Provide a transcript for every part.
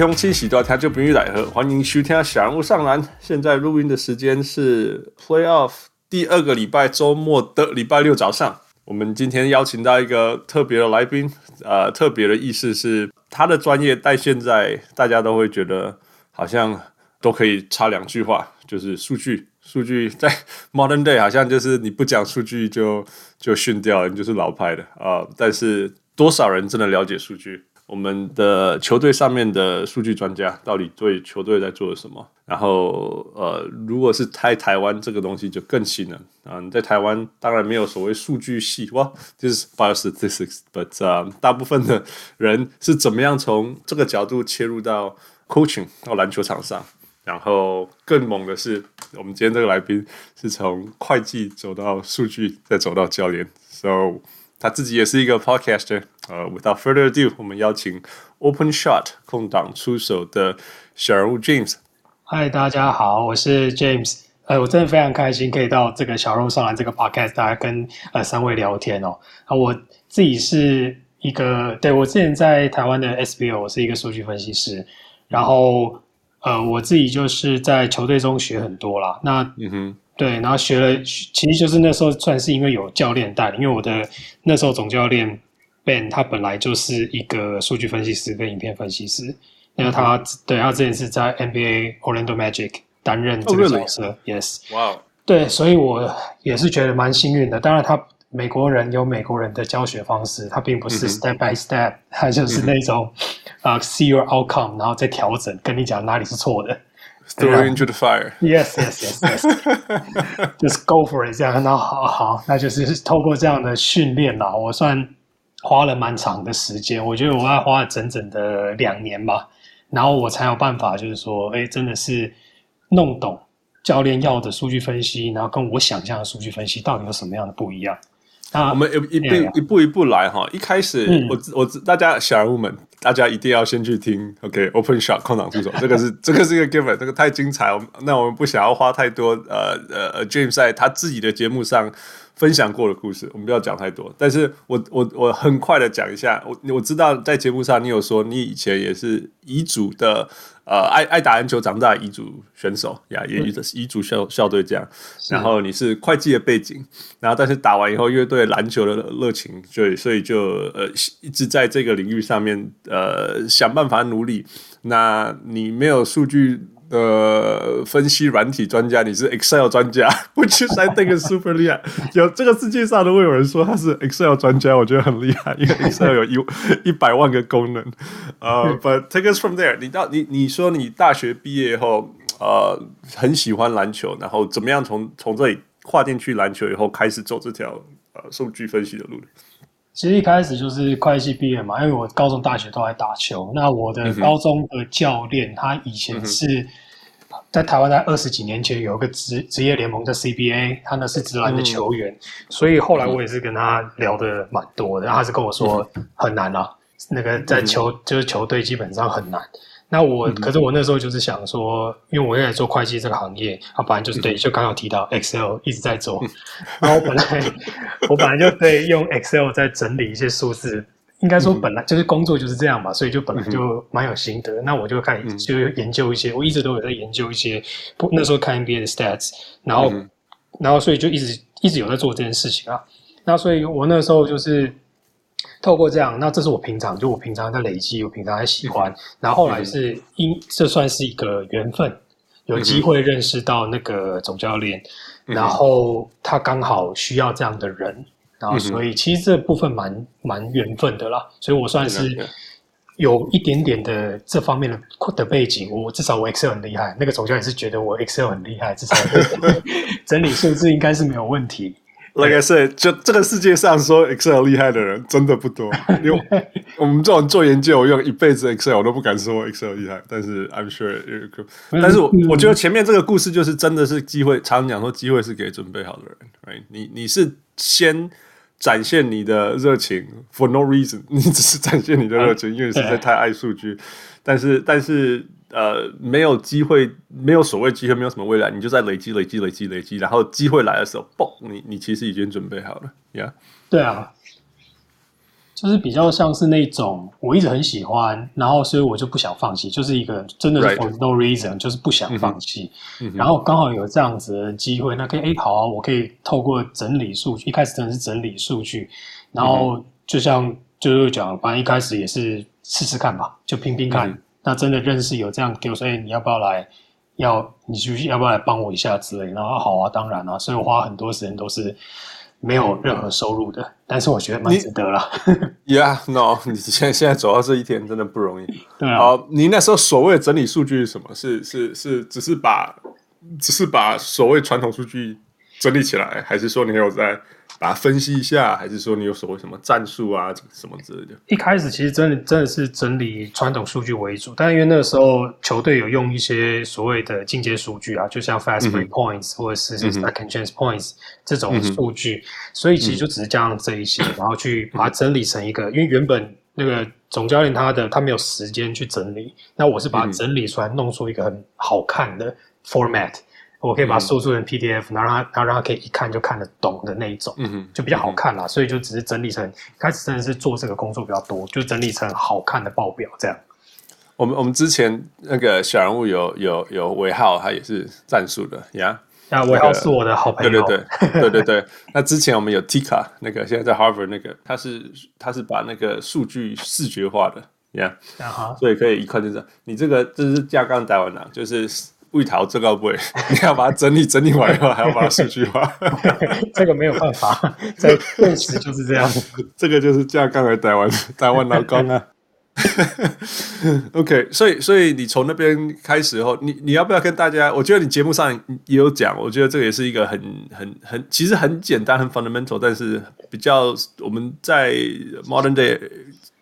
各位乡亲喜多，他就不愿意来喝。欢迎收听小人物上篮。现在录音的时间是 Playoff 第二个礼拜周末的礼拜六早上。我们今天邀请到一个特别的来宾，呃，特别的意思是他的专业，但现在大家都会觉得好像都可以插两句话，就是数据。数据 在 Modern Day 好像就是你不讲数据就就逊掉了，你就是老派的啊、呃。但是多少人真的了解数据？我们的球队上面的数据专家到底对球队在做什么？然后呃，如果是在台湾这个东西就更新了啊、呃。在台湾当然没有所谓数据系哇，就是 biostatistics，but、呃、大部分的人是怎么样从这个角度切入到 coaching 到篮球场上？然后更猛的是，我们今天这个来宾是从会计走到数据，再走到教练，so 他自己也是一个 podcaster。呃，without further ado，我们邀请 Open Shot 空档出手的小人物 James。嗨，大家好，我是 James。呃，我真的非常开心可以到这个小人物上来这个 podcast，大家跟呃三位聊天哦。啊，我自己是一个，对，我之前在台湾的 SBO，我是一个数据分析师，然后。呃，我自己就是在球队中学很多啦。那嗯哼，对，然后学了，其实就是那时候算是因为有教练带领，因为我的那时候总教练 Ben 他本来就是一个数据分析师跟影片分析师。那、嗯、他对他之前是在 NBA Orlando Magic 担任这个角色。Oh? Yes，哇，Wow. 对，所以我也是觉得蛮幸运的。当然他。美国人有美国人的教学方式，他并不是 step by step，他、嗯、就是那种啊、uh, see your outcome，然后再调整，跟你讲哪里是错的。Throw into the fire。Yes, yes, yes, yes. Just go for it，这样。那好好，那就是透过这样的训练啦，我算花了蛮长的时间，我觉得我要花了整整的两年吧，然后我才有办法，就是说，哎，真的是弄懂教练要的数据分析，然后跟我想象的数据分析到底有什么样的不一样。那，我们一一步一步一步来哈。一开始，嗯、我我大家小人物们，大家一定要先去听。OK，Open Shot 空档出手，这个是这个是一个 given，这个太精彩了。那我们不想要花太多呃呃 James 在他自己的节目上分享过的故事，我们不要讲太多。但是我我我很快的讲一下，我我知道在节目上你有说你以前也是遗嘱的。呃，爱爱打篮球长大的乙组选手呀，也乙乙组校校队这样。然后你是会计的背景，然后但是打完以后，因为对篮球的热情，所以所以就呃一直在这个领域上面呃想办法努力。那你没有数据？呃，分析软体专家，你是 Excel 专家，which is I think is super 厉害。有这个世界上都会有人说他是 Excel 专家，我觉得很厉害，因为 Excel 有一 一百万个功能。呃、uh,，But take us from there 你。你到你你说你大学毕业以后，呃，很喜欢篮球，然后怎么样从从这里跨进去篮球以后，开始走这条呃数据分析的路？其实一开始就是会计毕业嘛，因为我高中、大学都在打球。那我的高中的教练，他以前是在台湾，在二十几年前有一个职职业联盟叫 CBA，他呢是职篮的球员。所以后来我也是跟他聊的蛮多的，然后他是跟我说很难啊，那个在球就是球队基本上很难。那我，嗯、可是我那时候就是想说，因为我现在做会计这个行业，啊，本来就是对，就刚好提到 Excel 一直在做，嗯、然后我本来我本来就对用 Excel 在整理一些数字，应该说本来就是工作就是这样嘛，所以就本来就蛮有心得。嗯、那我就开始就研究一些，我一直都有在研究一些，不那时候看 NBA 的 stats，然后、嗯、然后所以就一直一直有在做这件事情啊。那所以我那时候就是。透过这样，那这是我平常就我平常在累积，我平常在喜欢。然后后来是因这算是一个缘分，有机会认识到那个总教练，然后他刚好需要这样的人，然后所以其实这部分蛮蛮缘分的啦。所以我算是有一点点的这方面的的背景，我至少我 Excel 很厉害，那个总教练是觉得我 Excel 很厉害，至少 整理数字应该是没有问题。Like I said，就这个世界上说 Excel 厉害的人真的不多。因为我们这种做研究，我用一辈子 Excel，我都不敢说 Excel 厉害。但是 I'm sure you could。但是我我觉得前面这个故事就是真的是机会，常常讲说机会是给准备好的人。Right？你你是先展现你的热情，for no reason，你只是展现你的热情，因为你实在太爱数据。但是但是。呃，没有机会，没有所谓机会，没有什么未来，你就在累积、累积、累积、累积，然后机会来的时候，嘣，你你其实已经准备好了，呀、yeah?，对啊。就是比较像是那种我一直很喜欢，然后所以我就不想放弃，就是一个真的是 for no reason，Right. 就是不想放弃。Mm hmm. 然后刚好有这样子的机会，那可以哎好啊，我可以透过整理数据，一开始真的是整理数据，然后就像就是讲，反正一开始也是试试看吧，就拼拼看。Mm hmm. 那真的认识有这样给我说，哎，你要不要来？要你就要不要来帮我一下之类？然后好啊，当然啊，所以我花很多时间都是。没有任何收入的，但是我觉得蛮值得了。Yeah，no，你现在现在走到这一天真的不容易。对啊，好，你那时候所谓的整理数据是什么？是是是，只是把只是把所谓传统数据整理起来，还是说你有在？把它分析一下，还是说你有所谓什么战术啊，什么之类的？一开始其实真的真的是整理传统数据为主，但因为那个时候球队有用一些所谓的进阶数据啊，就像 fast break points、嗯、或者是 second chance points、这种数据，所以其实就只是加上这一些，嗯、然后去把它整理成一个。因为原本那个总教练他的他没有时间去整理，那我是把它整理出来，弄出一个很好看的 format。我可以把它输出成 PDF，、嗯、然后让它，然后让它可以一看就看得懂的那一种，嗯、就比较好看啦。嗯、所以就只是整理成，开始真的是做这个工作比较多，就整理成好看的报表这样。我们我们之前那个小人物有有有尾号，他也是战术的呀。啊，尾号是我的好朋友。对对对 对对对。那之前我们有 Tika，那个现在在 Harvard 那个，他是他是把那个数据视觉化的呀，yeah, 啊、哈所以可以一看就是你这个这是架杠台湾的，就是。为逃这个位，你要把它整理整理完以后，还要把它数据化。这个没有办法，在现实就是这样。这个就是架杠来台湾，台湾老公啊。OK，所以所以你从那边开始后，你你要不要跟大家？我觉得你节目上也有讲，我觉得这个也是一个很很很，其实很简单，很 fundamental，但是比较我们在 modern day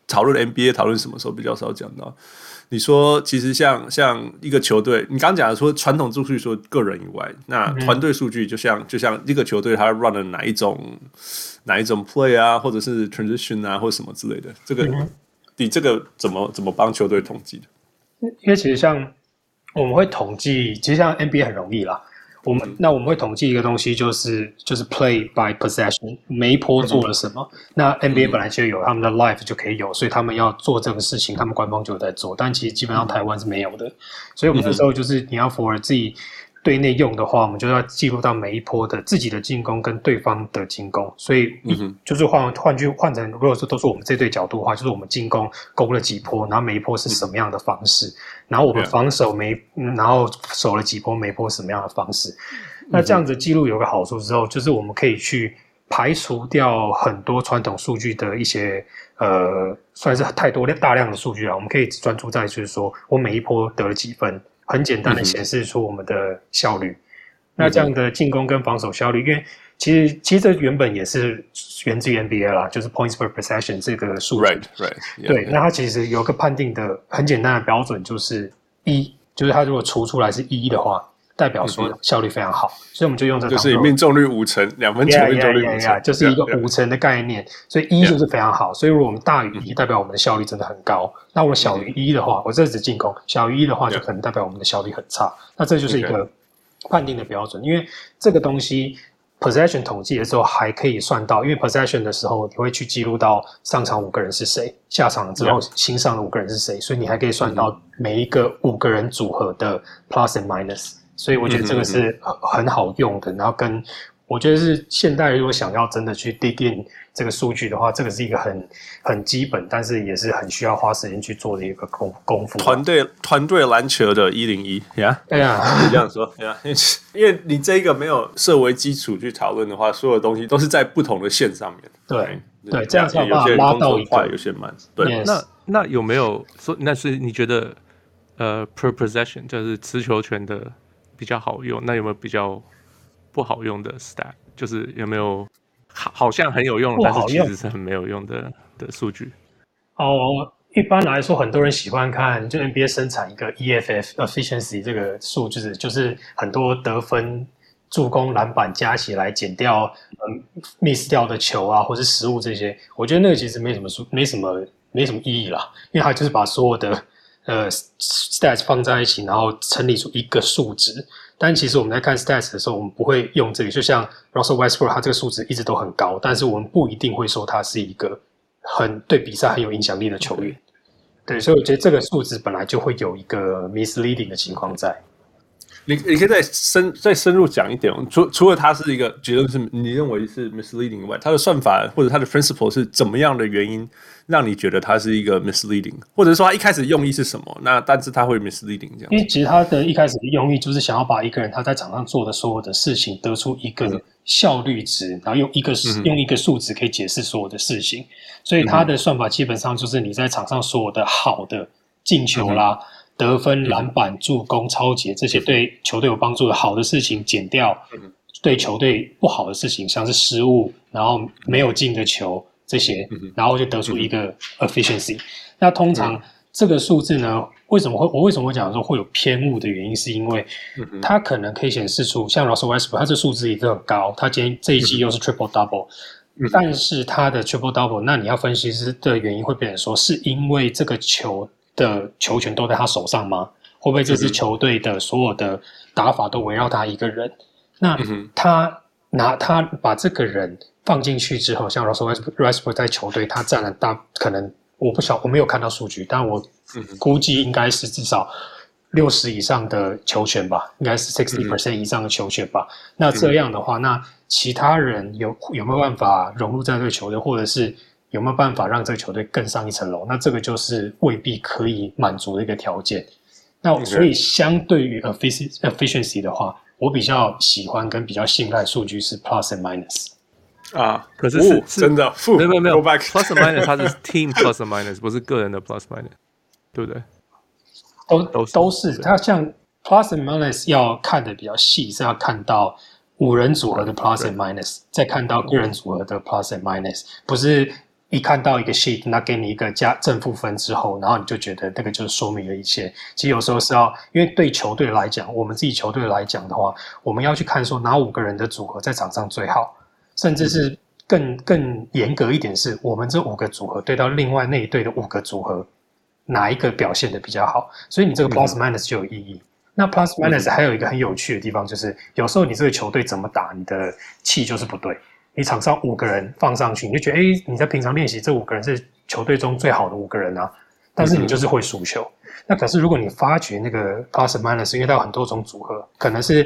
讨论 NBA 讨论什么时候比较少讲到。你说，其实像像一个球队，你刚刚讲的说传统数据说个人以外，那团队数据就像就像一个球队他 run 了哪一种哪一种 play 啊，或者是 transition 啊，或者什么之类的，这个你这个怎么怎么帮球队统计的？因为其实像我们会统计，其实像 NBA 很容易啦。我们那我们会统计一个东西，就是就是 play by possession，每一波做了什么。嗯、那 NBA 本来就有他们的 life 就可以有，所以他们要做这个事情，他们官方就有在做。但其实基本上台湾是没有的，嗯、所以我们那时候就是你要 for 自己。对内用的话，我们就要记录到每一波的自己的进攻跟对方的进攻，所以嗯就是换换句换成，如果说都是我们这对角度的话，就是我们进攻攻了几波，然后每一波是什么样的方式，然后我们防守每然后守了几波，每一波什么样的方式。那这样子记录有个好处之后，就是我们可以去排除掉很多传统数据的一些呃，算是太多大量的数据了，我们可以专注在就是说我每一波得了几分。很简单的显示出我们的效率，嗯、那这样的进攻跟防守效率，因为其实其实这原本也是源自于 NBA 啦，就是 points per possession 这个数据。Right, right. Yeah, 对，yeah. 那它其实有个判定的很简单的标准，就是一，就是它如果除出来是一的话。代表说效率非常好，所以我们就用这个。就是命中率五成，两分球命中率五成就是一个五成的概念。所以一就是非常好，所以如果我们大于一，代表我们的效率真的很高。那我小于一的话，我这只进攻，小于一的话，就可能代表我们的效率很差。那这就是一个判定的标准，因为这个东西 possession 统计的时候还可以算到，因为 possession 的时候你会去记录到上场五个人是谁，下场之后新上的五个人是谁，所以你还可以算到每一个五个人组合的 plus and minus。所以我觉得这个是很好用的，然后跟我觉得是现代如果想要真的去 dig in 这个数据的话，这个是一个很很基本，但是也是很需要花时间去做的一个功功夫。团队团队篮球的一零一呀，哎呀，你这样说呀，因为你这一个没有设为基础去讨论的话，所有东西都是在不同的线上面。对对，这样才有办法拉到快有些慢。对.那那有没有说那是你觉得呃 per possession 就是持球权的？比较好用，那有没有比较不好用的 stat？就是有没有好好像很有用，但是其实是很没有用的的数据？哦，一般来说，很多人喜欢看，就 NBA 生产一个 EFF efficiency 这个数据，就是很多得分、助攻、篮板加起来减掉嗯 miss 掉的球啊，或是失误这些。我觉得那个其实没什么数，没什么没什么意义啦，因为它就是把所有的。呃，stats 放在一起，然后整理出一个数值。但其实我们在看 stats 的时候，我们不会用这个。就像 Russell Westbrook，他这个数值一直都很高，但是我们不一定会说他是一个很对比赛很有影响力的球员。对，所以我觉得这个数值本来就会有一个 misleading 的情况在。你你可以再深再深入讲一点，除除了它是一个结论是你认为是 misleading 以外，它的算法或者它的 principle 是怎么样的原因让你觉得它是一个 misleading，或者说它一开始用意是什么？那但是它会 misleading 这样？因为其实它的一开始的用意就是想要把一个人他在场上做的所有的事情得出一个效率值，然后用一个、嗯、用一个数值可以解释所有的事情，所以它的算法基本上就是你在场上所有的好的进球啦。嗯得分、篮板、助攻、超节这些对球队有帮助的好的事情减掉，对球队不好的事情，像是失误，然后没有进的球这些，然后就得出一个 efficiency。那通常这个数字呢，为什么会我为什么会讲说会有偏误的原因，是因为它可能可以显示出像 Russell Westbrook，他这数字也都很高，他今天这一季又是 triple double，但是他的 triple double，那你要分析是的原因会变成说，是因为这个球。的球权都在他手上吗？会不会这支球队的所有的打法都围绕他一个人？那他拿他把这个人放进去之后，像 Russell Westbrook 在球队，他占了大可能我不晓我没有看到数据，但我估计应该是至少六十以上的球权吧，应该是 sixty percent 以上的球权吧。那这样的话，那其他人有有没有办法融入在这个球队，或者是？有没有办法让这个球队更上一层楼？那这个就是未必可以满足的一个条件。那所以相对于 efficiency 的话，我比较喜欢跟比较信赖数据是 plus and minus 啊。可是是真的负，没有没有没有 plus and minus，它是 team plus and minus，不是个人的 plus minus，对不对？都都都是。它像 plus and minus 要看的比较细，是要看到五人组合的 plus and minus，再看到个人组合的 plus and minus，不是。一看到一个 sheet，那给你一个加正负分之后，然后你就觉得那个就是说明了一切。其实有时候是要，因为对球队来讲，我们自己球队来讲的话，我们要去看说哪五个人的组合在场上最好，甚至是更更严格一点，是我们这五个组合对到另外那一队的五个组合，哪一个表现的比较好？所以你这个 plus minus 就有意义。嗯、那 plus minus 还有一个很有趣的地方，就是有时候你这个球队怎么打，你的气就是不对。你场上五个人放上去，你就觉得，诶，你在平常练习这五个人是球队中最好的五个人啊，但是你就是会输球。嗯、那可是如果你发觉那个 plus minus，因为它有很多种组合，可能是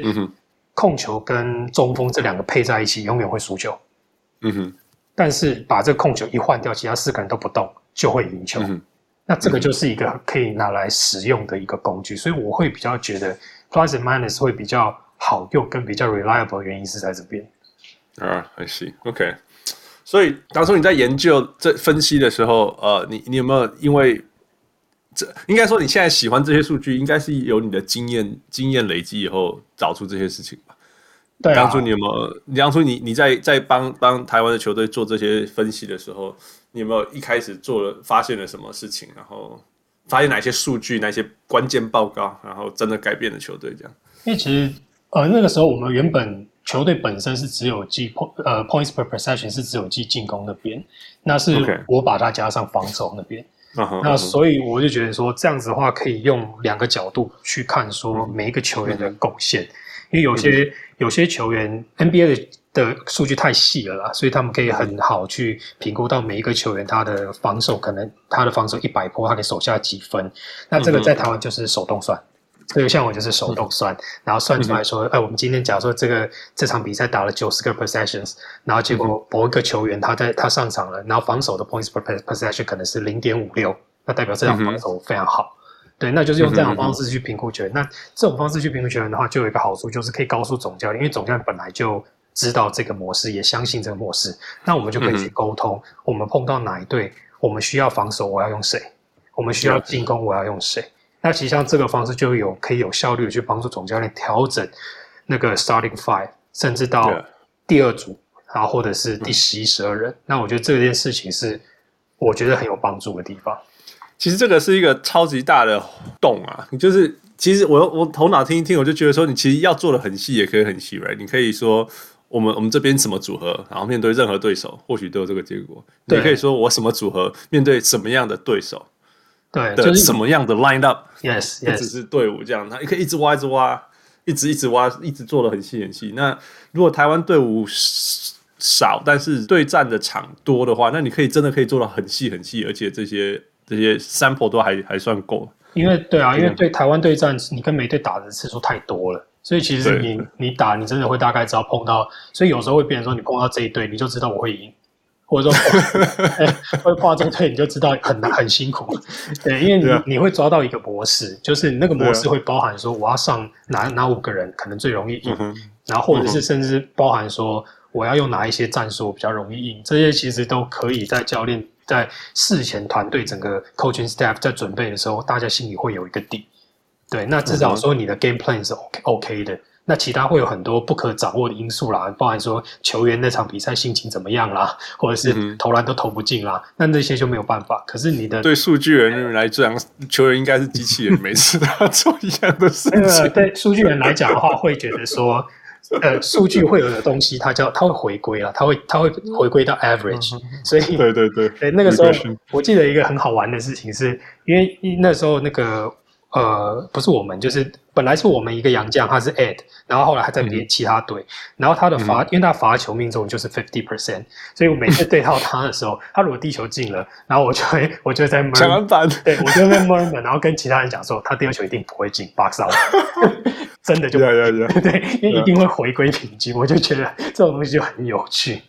控球跟中锋这两个配在一起，永远会输球。嗯哼。但是把这个控球一换掉，其他四个人都不动，就会赢球。嗯、那这个就是一个可以拿来使用的一个工具，所以我会比较觉得 plus minus 会比较好用，跟比较 reliable 的原因是在这边。啊、uh,，I see，OK。所以当初你在研究这分析的时候，呃，你你有没有因为这应该说你现在喜欢这些数据，应该是有你的经验经验累积以后找出这些事情吧？对、啊。当初你有没有？你当初你你在在帮帮台湾的球队做这些分析的时候，你有没有一开始做了发现了什么事情，然后发现哪些数据、哪些关键报告，然后真的改变了球队这样？因为其实呃那个时候我们原本。球队本身是只有记 point 呃 points per possession 是只有记进攻那边，那是我把它加上防守那边。那所以我就觉得说这样子的话可以用两个角度去看说每一个球员的贡献，因为有些有些球员 NBA 的的数据太细了啦，所以他们可以很好去评估到每一个球员他的防守可能他的防守一百波他可以守下几分，那这个在台湾就是手动算。这个像我就是手动算，然后算出来说，哎，我们今天假如说这个这场比赛打了九十个 possessions，然后结果某一个球员他在他上场了，然后防守的 points per possession 可能是零点五六，那代表这场防守非常好。对，那就是用这样的方式去评估球员。那这种方式去评估球员的话，就有一个好处，就是可以告诉总教练，因为总教练本来就知道这个模式，也相信这个模式，那我们就可以去沟通，我们碰到哪一队，我们需要防守，我要用谁？我们需要进攻，我要用谁？那其实像这个方式就有可以有效率的去帮助总教练调整那个 starting five，甚至到第二组，然后或者是第十一、十二人。那我觉得这件事情是我觉得很有帮助的地方。其实这个是一个超级大的洞啊！你就是其实我我头脑听一听，我就觉得说，你其实要做的很细，也可以很细，right？你可以说我们我们这边什么组合，然后面对任何对手，或许都有这个结果。你可以说我什么组合面对什么样的对手。对，就是什么样的 line up，yes，不只是队伍这样，他也可以一直挖，一直挖，一直一直挖，一直做的很细很细。那如果台湾队伍少，但是对战的场多的话，那你可以真的可以做到很细很细，而且这些这些 sample 都还还算够。因为对啊，因为对台湾对战，你跟美队打的次数太多了，所以其实你你打你真的会大概知道碰到，所以有时候会变成说你碰到这一队，你就知道我会赢。或者说，会跨中队，你就知道很难很辛苦，对，因为你.你会抓到一个模式，就是那个模式会包含说我要上哪哪五个人可能最容易赢，uh. 然后或者是甚至包含说我要用哪一些战术比较容易赢，这些其实都可以在教练在事前团队整个 coaching staff 在准备的时候，大家心里会有一个底，对，那至少说你的 game plan 是 OK OK 的。那其他会有很多不可掌握的因素啦，包含说球员那场比赛心情怎么样啦，或者是投篮都投不进啦，那、嗯、那些就没有办法。可是你的对数据人来讲，球员应该是机器人，每次他做一样的事情。那个对数据人来讲的话，会觉得说，呃，数据会有的东西，它叫它会回归了，它会它会回归到 average。所以对对对，对那个时候我记得一个很好玩的事情是，是因为那时候那个。呃，不是我们，就是本来是我们一个洋将，他是 Ed，然后后来还在别其他队、嗯，然后他的罚、嗯，因为他罚球命中就是 fifty percent，所以我每次对到他的时候，他如果地球进了，然后我就会，我就在抢篮板，对我就在 murmur，然后跟其他人讲说，他第二球一定不会进，box out，真的就 yeah, yeah. 对，因为一定会回归平均，我就觉得这种东西就很有趣。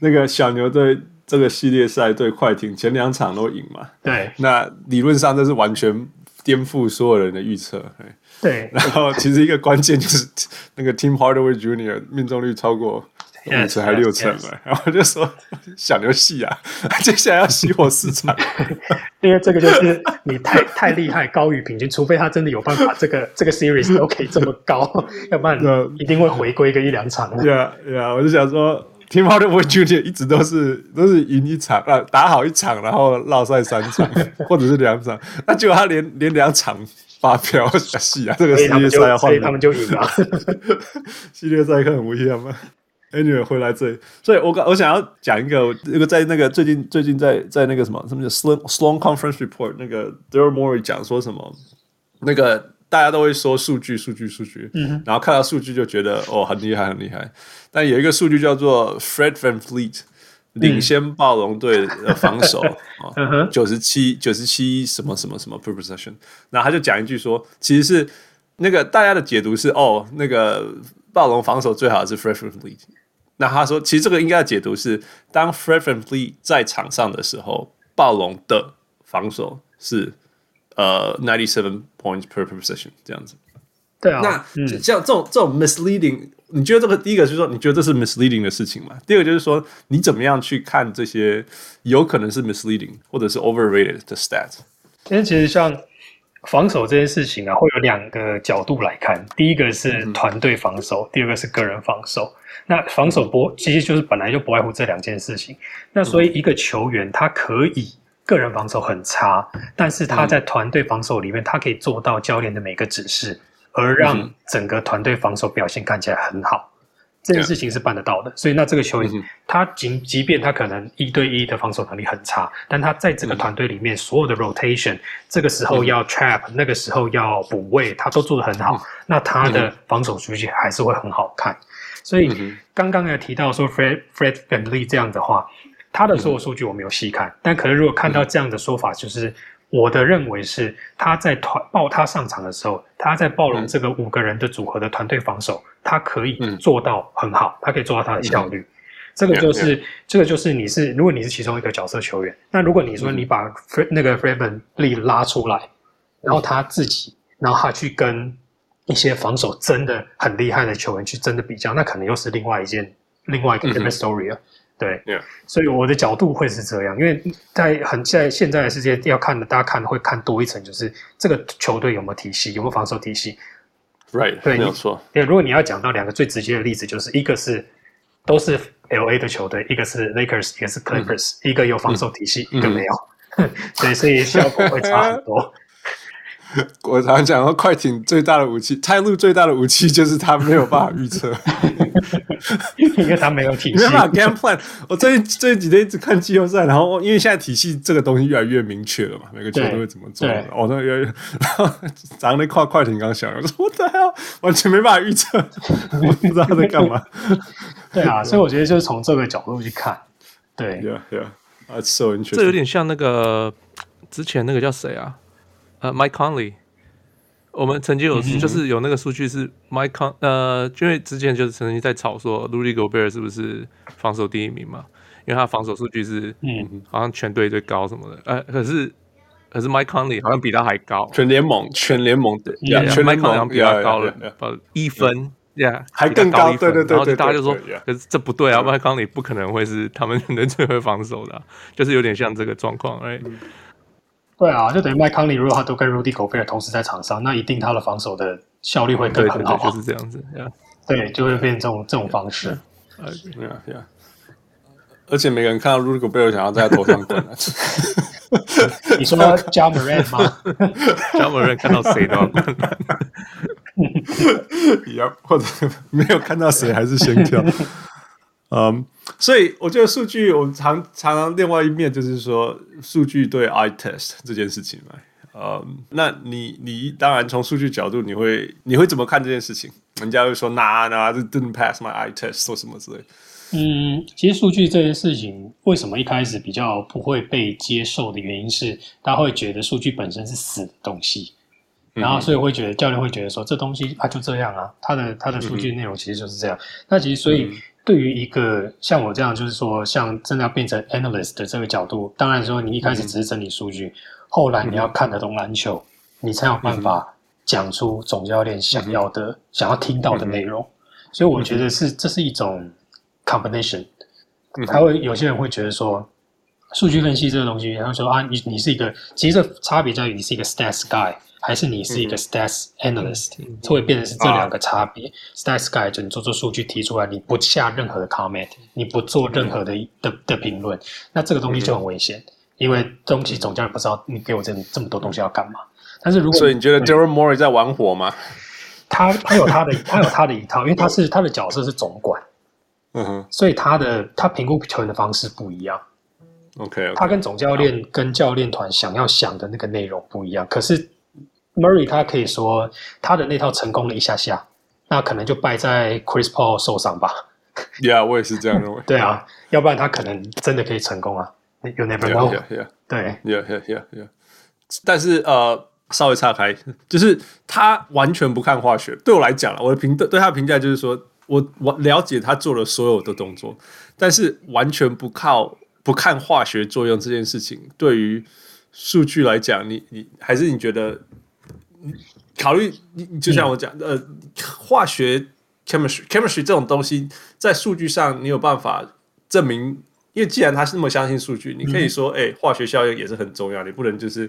那个小牛队。这个系列赛对快艇前两场都赢嘛？对，那理论上这是完全颠覆所有人的预测。对，然后其实一个关键就是 那个 Tim Hardaway Jr. 命中率超过五成还六成了.然后就说小牛系啊，接下来要熄火四场，因为这个就是你太太厉害，高于平均，除非他真的有办法，这个这个 series 都可以这么高，要不然一定会回归个一两场。对啊，对啊，我就想说。Tim Hardaway Jr. 一直都是都是赢一场啊，打好一场，然后落赛三场 或者是两场，那结果他连连两场发飙，戏啊！这个系列赛要换，所以他们就赢了。系列赛看很危险吗？Anyway，回来这里，所以我刚我想要讲一个，那个在那个最近最近在在那个什么什么叫 Sloan Sloan Conference Report 那个 Daryl Morey 讲说什么那个。大家都会说数据，数据，数据，嗯，然后看到数据就觉得哦，很厉害，很厉害。但有一个数据叫做 Fred Van Fleet 领先暴龙队的防守 啊，九十七，九十七什么什么什么 per possession。然后他就讲一句说，其实是那个大家的解读是哦，那个暴龙防守最好是 Fred Van Fleet。那他说，其实这个应该的解读是，当 Fred Van Fleet 在场上的时候，暴龙的防守是。呃，ninety seven points per possession 这样子。对啊，那、嗯、像这种这种 misleading，你觉得这个第一个就是说，你觉得这是 misleading 的事情吗？第二个就是说，你怎么样去看这些有可能是 misleading 或者是 overrated 的 stats？其实，其实像防守这件事情啊，会有两个角度来看。第一个是团队防守，嗯、第二个是个人防守。那防守不，其实就是本来就不外乎这两件事情。那所以一个球员他可以。个人防守很差，但是他在团队防守里面，他可以做到教练的每个指示，而让整个团队防守表现看起来很好。这件事情是办得到的。所以，那这个球员，他即即便他可能一对一的防守能力很差，但他在这个团队里面所有的 rotation，这个时候要 trap，那个时候要补位，他都做得很好。那他的防守数据还是会很好看。所以，刚刚也提到说 Fred Fred VanVleet 这样的话。他的所有数据我没有细看，但可能如果看到这样的说法，就是我的认为是他在团报他上场的时候，他在暴龙这个五个人的组合的团队防守，他可以做到很好，他可以做到他的效率。这个就是这个就是你是如果你是其中一个角色球员，那如果你说你把那个 Fred VanVleet 拉出来，然后他自己，然后他去跟一些防守真的很厉害的球员去真的比较，那可能又是另外一件另外一个 different story 了。对.所以我的角度会是这样，因为在很在现在的世界要看的，大家看会看多一层，就是这个球队有没有体系，有没有防守体系。Right，对，没有错。对，如果你要讲到两个最直接的例子，就是一个是都是 LA 的球队，一个是 Lakers，一个是 Clippers，嗯、一个有防守体系，嗯、一个没有。对、嗯，所以效果会差很多。我常常讲说，快艇最大的武器，泰路最大的武器就是他没有办法预测，因为他没有体系，没办法 game plan。我最近这几天一直看季后赛，然后因为现在体系这个东西越来越明确了嘛，每个球队会怎么做。我那越来越，然后早上那快快艇刚想，我说我的 hell，完全没办法预测，我不知道他在干嘛。对啊，所以我觉得就是从这个角度去看，对，Yeah, yeah，That's so interesting。这有点像那个之前那个叫谁啊？呃、uh,，Mike Conley。我们曾经有就是有那个数据是 Mike Con，呃，因为之前就是曾经在吵说 Rudy Gobert 是不是防守第一名嘛？因为他防守数据是嗯，好像全队最高什么的。呃，可是可是 Mike Conley 好像比他还高，全联盟全联盟的，全联盟好像比他高了，呃，一分。Yeah, 还更高，对对对，然后大家就说，可是这不对啊，麦康利不可能会是他们 能最会防守的，啊，就是有点像这个状况，哎，对啊，就等于麦康利如果他都跟 Rudy Gobert 同时在场上，那一定他的防守的效率会更很好，就是这样子，Yeah. 对，就会变成这种这种方式，Yeah, yeah. 而且每个人看到 Rudy Gobert 想要在他头上滚，你说 Ja Morant 吗？Ja Morant 看到谁都要滚。呀，或者没有看到谁，还是先跳。嗯、um,，所以我觉得数据，我常常常另外一面就是说，数据对 eye test 这件事情嘛。嗯、um,，那你你当然从数据角度，你会你会怎么看这件事情？人家会说，那那这 didn't pass my eye test，说什么之类。嗯，其实数据这件事情，为什么一开始比较不会被接受的原因是，大家会觉得数据本身是死的东西。然后，所以会觉得教练会觉得说，这东西啊就这样啊，他的他的数据内容其实就是这样。嗯、那其实，所以对于一个像我这样，就是说，像真的要变成 analyst 的这个角度，当然说你一开始只是整理数据，嗯、后来你要看得懂篮球，你才有办法讲出总教练想要的、嗯、想要听到的内容。所以我觉得是这是一种 combination。他会有些人会觉得说，数据分析这个东西，然后说啊，你你是一个，其实这差别在于你是一个 stats guy。还是你是一个 stats analyst，就、会变成是这两个差别。啊、stats guy 就你做做数据提出来，你不下任何的 comment，你不做任何的、嗯、的的评论，那这个东西就很危险，嗯、因为东西总教练不知道你给我这这么多东西要干嘛。但是如果所以你觉得 Daryl Morey 在玩火吗？他他有他的 他有他的一套，因为他是他的角色是总管，嗯哼，所以他的他评估球员的方式不一样。OK，, okay 他跟总教练跟教练团想要想的那个内容不一样，可是。Murray 他可以说他的那套成功了一下下，那可能就败在 Chris Paul 受伤吧。Yeah，我也是这样认为。对啊，要不然他可能真的可以成功啊。You never know。Yeah, yeah, yeah. 对，Yeah, yeah, yeah, yeah. 但是呃，稍微岔开，就是他完全不看化学。对我来讲，我的评对他的评价就是说，我我了解他做了所有的动作，但是完全不靠不看化学作用这件事情，对于数据来讲，你你还是你觉得？考虑你，就像我讲的，呃，化学 chemistry chemistry 这种东西，在数据上你有办法证明，因为既然他是那么相信数据，你可以说，哎、欸，化学效应也是很重要，你不能就是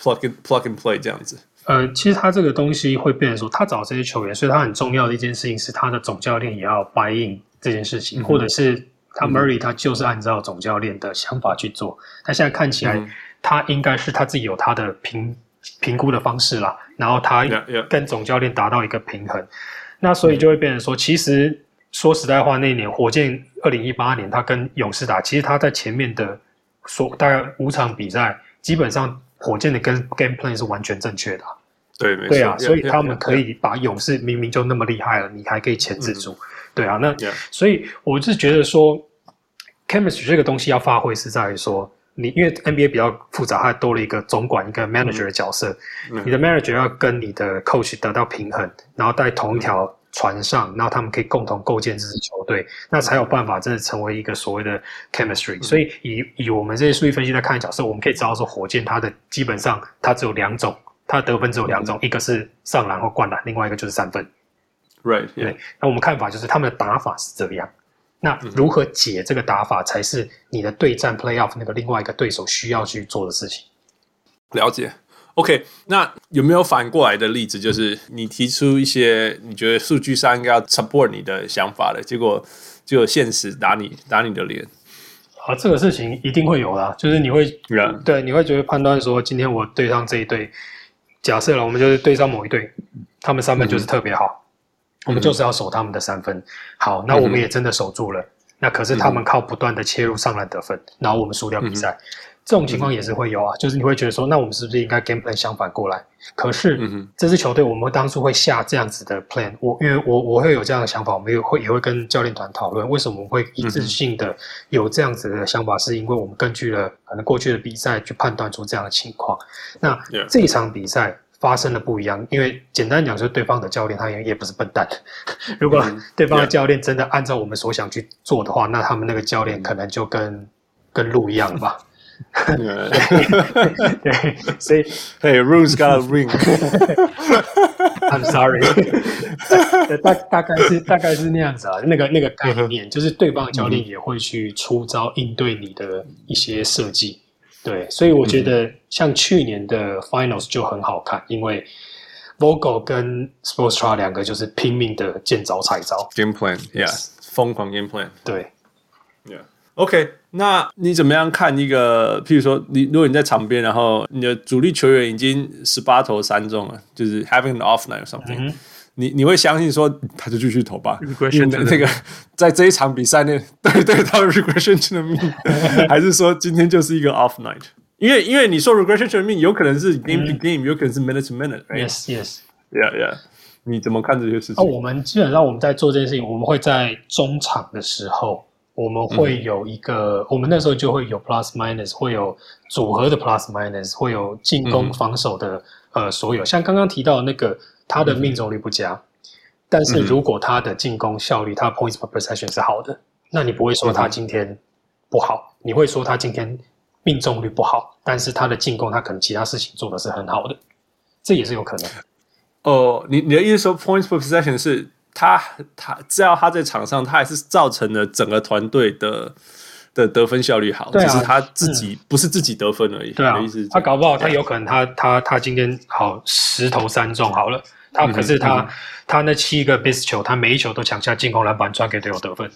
plug and plug and play 这样子。呃，其实他这个东西会变成说，他找这些球员，所以他很重要的一件事情是，他的总教练也要 buy in 这件事情，嗯、或者是他 Murray 他就是按照总教练的想法去做。他现在看起来，他应该是他自己有他的评。评估的方式啦，然后他跟总教练达到一个平衡，那所以就会变成说，其实说实在话，那一年火箭二零一八年他跟勇士打，其实他在前面的所大概五场比赛，基本上火箭的跟 game plan 是完全正确的。对，没错。对啊，所以他们可以把勇士明明就那么厉害了，你还可以牵制住。对啊，那所以我是觉得说，chemistry 这个东西要发挥是在于说。你因为 NBA 比较复杂，它多了一个总管、一个 manager 的角色。嗯、你的 manager 要跟你的 coach 得到平衡，然后在同一条船上，然后他们可以共同构建这支球队，那才有办法真的成为一个所谓的 chemistry。嗯、所以以以我们这些数据分析来看角色，我们可以知道说，火箭它的基本上它只有两种，它的得分只有两种，嗯、一个是上篮或灌篮，另外一个就是三分。Right，对。那我们看法就是他们的打法是这样。那如何解这个打法，才是你的对战 playoff 那个另外一个对手需要去做的事情。了解，OK。那有没有反过来的例子，就是你提出一些你觉得数据上应该要 support 你的想法的结果，就现实打你打你的脸？啊，这个事情一定会有啦，就是你会.对，你会觉得判断说，今天我对上这一队，假设了我们就是对上某一队，他们三分就是特别好。嗯我们就是要守他们的三分，好，那我们也真的守住了。嗯、那可是他们靠不断的切入上篮得分，嗯、然后我们输掉比赛。这种情况也是会有啊，就是你会觉得说，那我们是不是应该 game plan 相反过来？可是，嗯，这支球队我们当初会下这样子的 plan，我因为我我会有这样的想法，我们也会也会跟教练团讨论，为什么会一致性的有这样子的想法，是因为我们根据了可能过去的比赛去判断出这样的情况。那这一场比赛发生了不一样，因为简单讲，就是对方的教练他也也不是笨蛋，如果对方的教练真的按照我们所想去做的话，那他们那个教练可能就跟跟鹿一样吧。对，所以，Hey, rules got a ring. I'm sorry. 大大概是大概是那样子啊，那个那个概念就是对方的教练也会去出招应对你的一些设计。对，所以我觉得像去年的 Finals 就很好看，因为 Vogel 跟 Sportstra 两个就是拼命的见招拆招，Game Plan，Yeah，疯狂 Game Plan，对，Yeah。OK，那你怎么样看一个？譬如说，你如果你在场边，然后你的主力球员已经十八投三中了，就是 having an off night or something，、嗯、你你会相信说他就继续投吧？因为那个在这一场比赛内，对对，他 regression to the mean，还是说今天就是一个 off night？因为因为你说 regression to the mean 有可能是 game to game，、嗯、有可能是 minute to minute，Yes Yes，Yeah Yeah，你怎么看这些事情？哦，我们基本上我们在做这件事情，我们会在中场的时候。我们会有一个，嗯、我们那时候就会有 plus minus，会有组合的 plus minus，会有进攻防守的、嗯、呃所有。像刚刚提到的那个，他的命中率不佳，嗯、但是如果他的进攻效率，他 points per possession 是好的，那你不会说他今天不好，嗯、你会说他今天命中率不好，但是他的进攻他可能其他事情做的是很好的，这也是有可能。哦，你你的意思说 points per possession 是？他他只要他在场上，他还是造成了整个团队的的得分效率好，只是他自己不是自己得分而已。对啊，他搞不好他有可能他他他今天好十投三中好了，他可是他他那七个 base 球，他每一球都抢下进攻篮板，传给队友得分。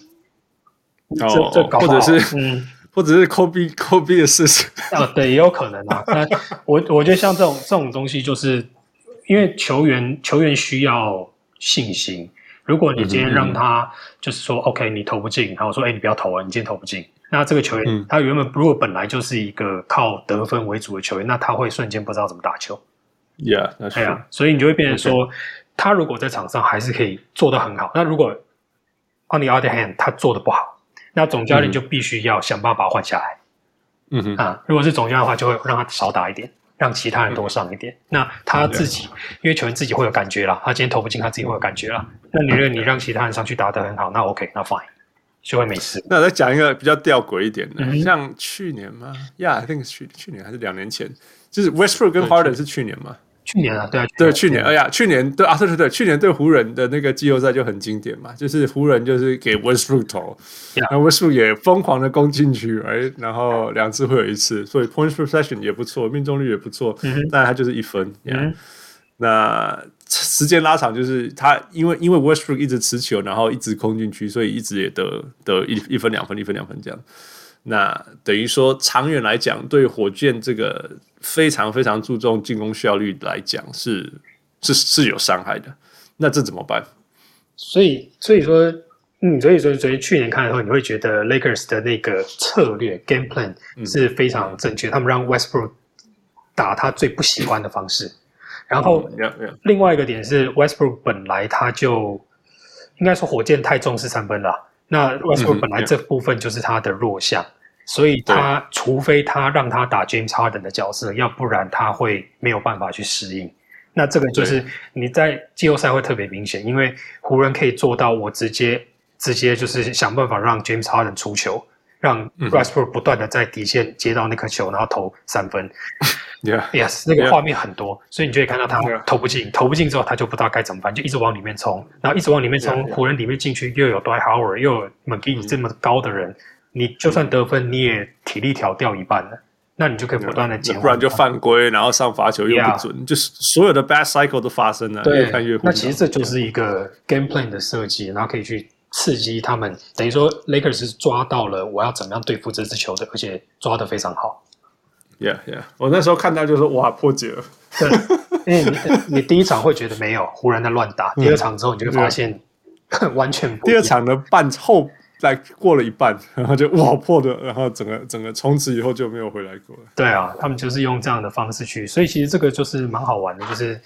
哦，这搞或者是 嗯，或者是 Kobe Kobe 的事情啊，对，也有可能啊。那我 我觉得像这种这种东西，就是因为球员球员需要信心。如果你今天让他就是说，OK，你投不进，然后说，哎，你不要投啊，你今天投不进，那这个球员他原本如果本来就是一个靠得分为主的球员，那他会瞬间不知道怎么打球。Yeah，对啊，所以你就会变成说，他如果在场上还是可以做得很好，那如果 on the other hand 他做的不好，那总教练就必须要想办法换下来。嗯哼啊，如果是总教练的话，就会让他少打一点。让其他人多上一点，那他自己，因为球员自己会有感觉啦，他今天投不进，他自己会有感觉啦。那你认为你让其他人上去打得很好，那 OK，那 fine，就会没事。那我再讲一个比较吊诡一点的，像去年吗？Yeah，I think 是去去年还是两年前，就是 Westbrook 跟 Harden 是去年吗？去年啊，对啊，对，去年，哎呀，去年对啊，对对对，去年对湖人的那个季后赛就很经典嘛，就是湖人就是给 Westbrook 投，那 Westbrook 也疯狂的攻进去，哎，然后两次会有一次，所以 points per possession 也不错，命中率也不错，但他就是一分，那时间拉长就是他因为因为 Westbrook 一直持球，然后一直攻进去，所以一直也得得一一分两分一分两分这样。那等于说，长远来讲，对火箭这个非常非常注重进攻效率来讲，是是是有伤害的。那这怎么办？所以，所以说，嗯，所以说，所以去年看的时候，你会觉得 Lakers 的那个策略 game plan 是非常正确。嗯、他们让 Westbrook 打他最不喜欢的方式。然后，另外一个点是 Westbrook 本来他就应该说火箭太重视三分了。那 Westbrook 本来这部分就是他的弱项，嗯、所以他除非他让他打 James Harden 的角色，要不然他会没有办法去适应。那这个就是你在季后赛会特别明显，因为湖人可以做到我直接直接就是想办法让 James Harden 出球，让 Westbrook 不断的在底线接到那颗球，然后投三分。Yeah，Yes，那个画面很多，所以你就会看到他投不进，投不进之后他就不知道该怎么办，就一直往里面冲，然后一直往里面冲，湖人里面进去又有 Dwight Howard，又有 McGee 这么高的人，你就算得分你也体力条掉一半了，那你就可以不断的减，不然就犯规，然后上罚球又不准，就是所有的 bad cycle 都发生了。对，那其实这就是一个 game plan 的设计，然后可以去刺激他们，等于说 Lakers 是抓到了我要怎么样对付这支球队，而且抓得非常好。Yeah, yeah. 我那时候看到就说哇破解了，对，因为你 你第一场会觉得没有湖人在乱打，第二场之后你就会发现 完全不。第二场的半后来过了一半，然后就哇破的，然后整个整个从此以后就没有回来过了。对啊，他们就是用这样的方式去，所以其实这个就是蛮好玩的，就是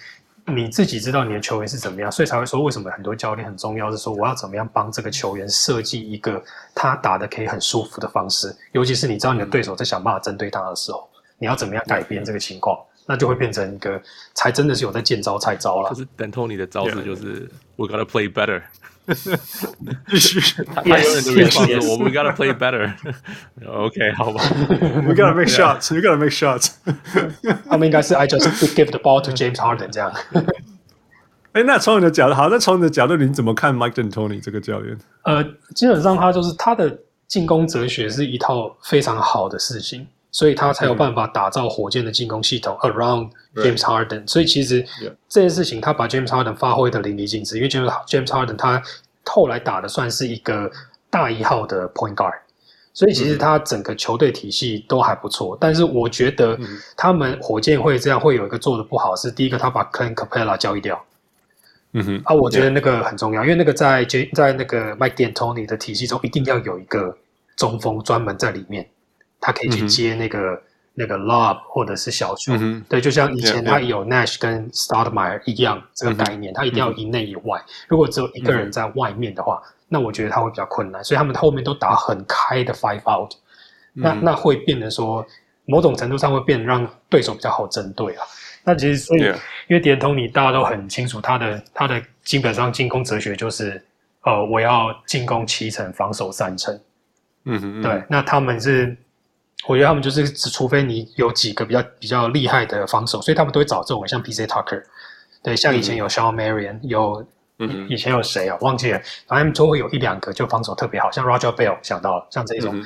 你自己知道你的球员是怎么样，所以才会说为什么很多教练很重要，是说我要怎么样帮这个球员设计一个他打的可以很舒服的方式，尤其是你知道你的对手在想办法针对他的时候，你要怎么样改变这个情况。那就会变成一个，才真的是有在见招拆招了。就是等托尼的招式就是 We gotta play better，必须他永远都会放着我 We gotta play better。OK，好吧，We gotta make shots，We gotta make shots。他们应该是 I just give the ball to James Harden 这样。哎，那从你的角度，好，那从你的角度，你怎么看 Mike D'Antoni 这个教练？呃，基本上他就是他的进攻哲学是一套非常好的事情。所以他才有办法打造火箭的进攻系统 around James Harden。所以其实这件事情，他把 James Harden 发挥的淋漓尽致。因为 James James Harden 他后来打的算是一个大一号的 point guard，所以其实他整个球队体系都还不错。但是我觉得他们火箭会这样会有一个做的不好，是第一个他把 Clint Capella 交易掉。嗯哼，啊，我觉得那个很重要，因为那个在 J 在那个 Mike D'Antoni 的体系中，一定要有一个中锋专门在里面。他可以去接那个、嗯、那个 lob 或者是小球，嗯、对，就像以前他有 Nash 跟 Stoudemire 一样、嗯、这个概念，他一定要以内以外。如果只有一个人在外面的话，嗯、那我觉得他会比较困难。所以他们后面都打很开的 five out，、嗯、那那会变得说某种程度上会变得让对手比较好针对啊。那其实所以、嗯、因为 D'Antoni 大家都很清楚他的他的基本上进攻哲学就是呃我要进攻七成，防守三成。嗯哼，对，那他们是。我觉得他们就是，只除非你有几个比较比较厉害的防守，所以他们都会找这种像 PJ Tucker，对，像以前有 Shawn Marion，有、嗯、以前有谁啊？忘记了，反正都会有一两个就防守特别好，像 Roger Bell 想到了，像这种，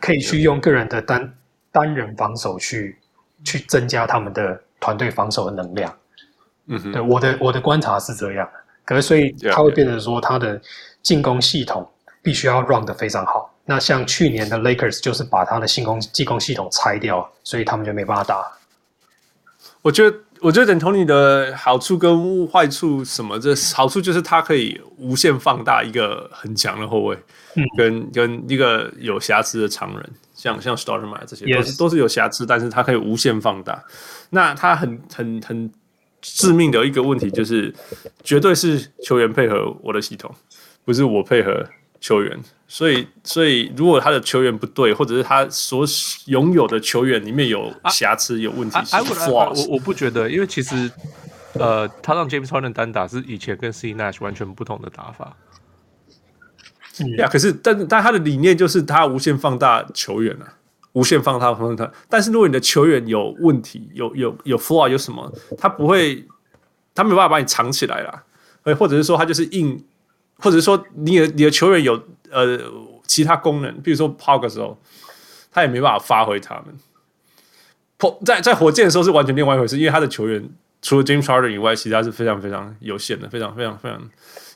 可以去用个人的单单人防守去去增加他们的团队防守的能量。嗯哼，对，我的我的观察是这样，可是所以他会变成说他的进攻系统必须要 run 得非常好。那像去年的 Lakers 就是把他的进攻进攻系统拆掉，所以他们就没办法打。我觉得，我觉得 D'Antoni 的好处跟坏处什么？这好处就是他可以无限放大一个很强的后卫，嗯，跟跟一个有瑕疵的常人，像像 Stoudemire 这些都是.都是有瑕疵，但是他可以无限放大。那他很很很致命的一个问题就是，绝对是球员配合我的系统，不是我配合球员。所以，所以如果他的球员不对，或者是他所拥有的球员里面有瑕疵、啊、有问题我我不觉得，因为其实，呃，他让 James Harden 单打是以前跟 Steve Nash 完全不同的打法。呀、嗯，可是，但但他的理念就是他无限放大球员啊，无限放大放大他。但是如果你的球员有问题，有有有 flaw 有什么，他不会，他没办法把你藏起来啦，或者是说他就是硬，或者说你的你的球员有。呃，其他功能，比如说抛的时候，他也没办法发挥他们。破在在火箭的时候是完全另外一回事，因为他的球员除了 James Harden 以外，其他是非常非常有限的，非常非常非常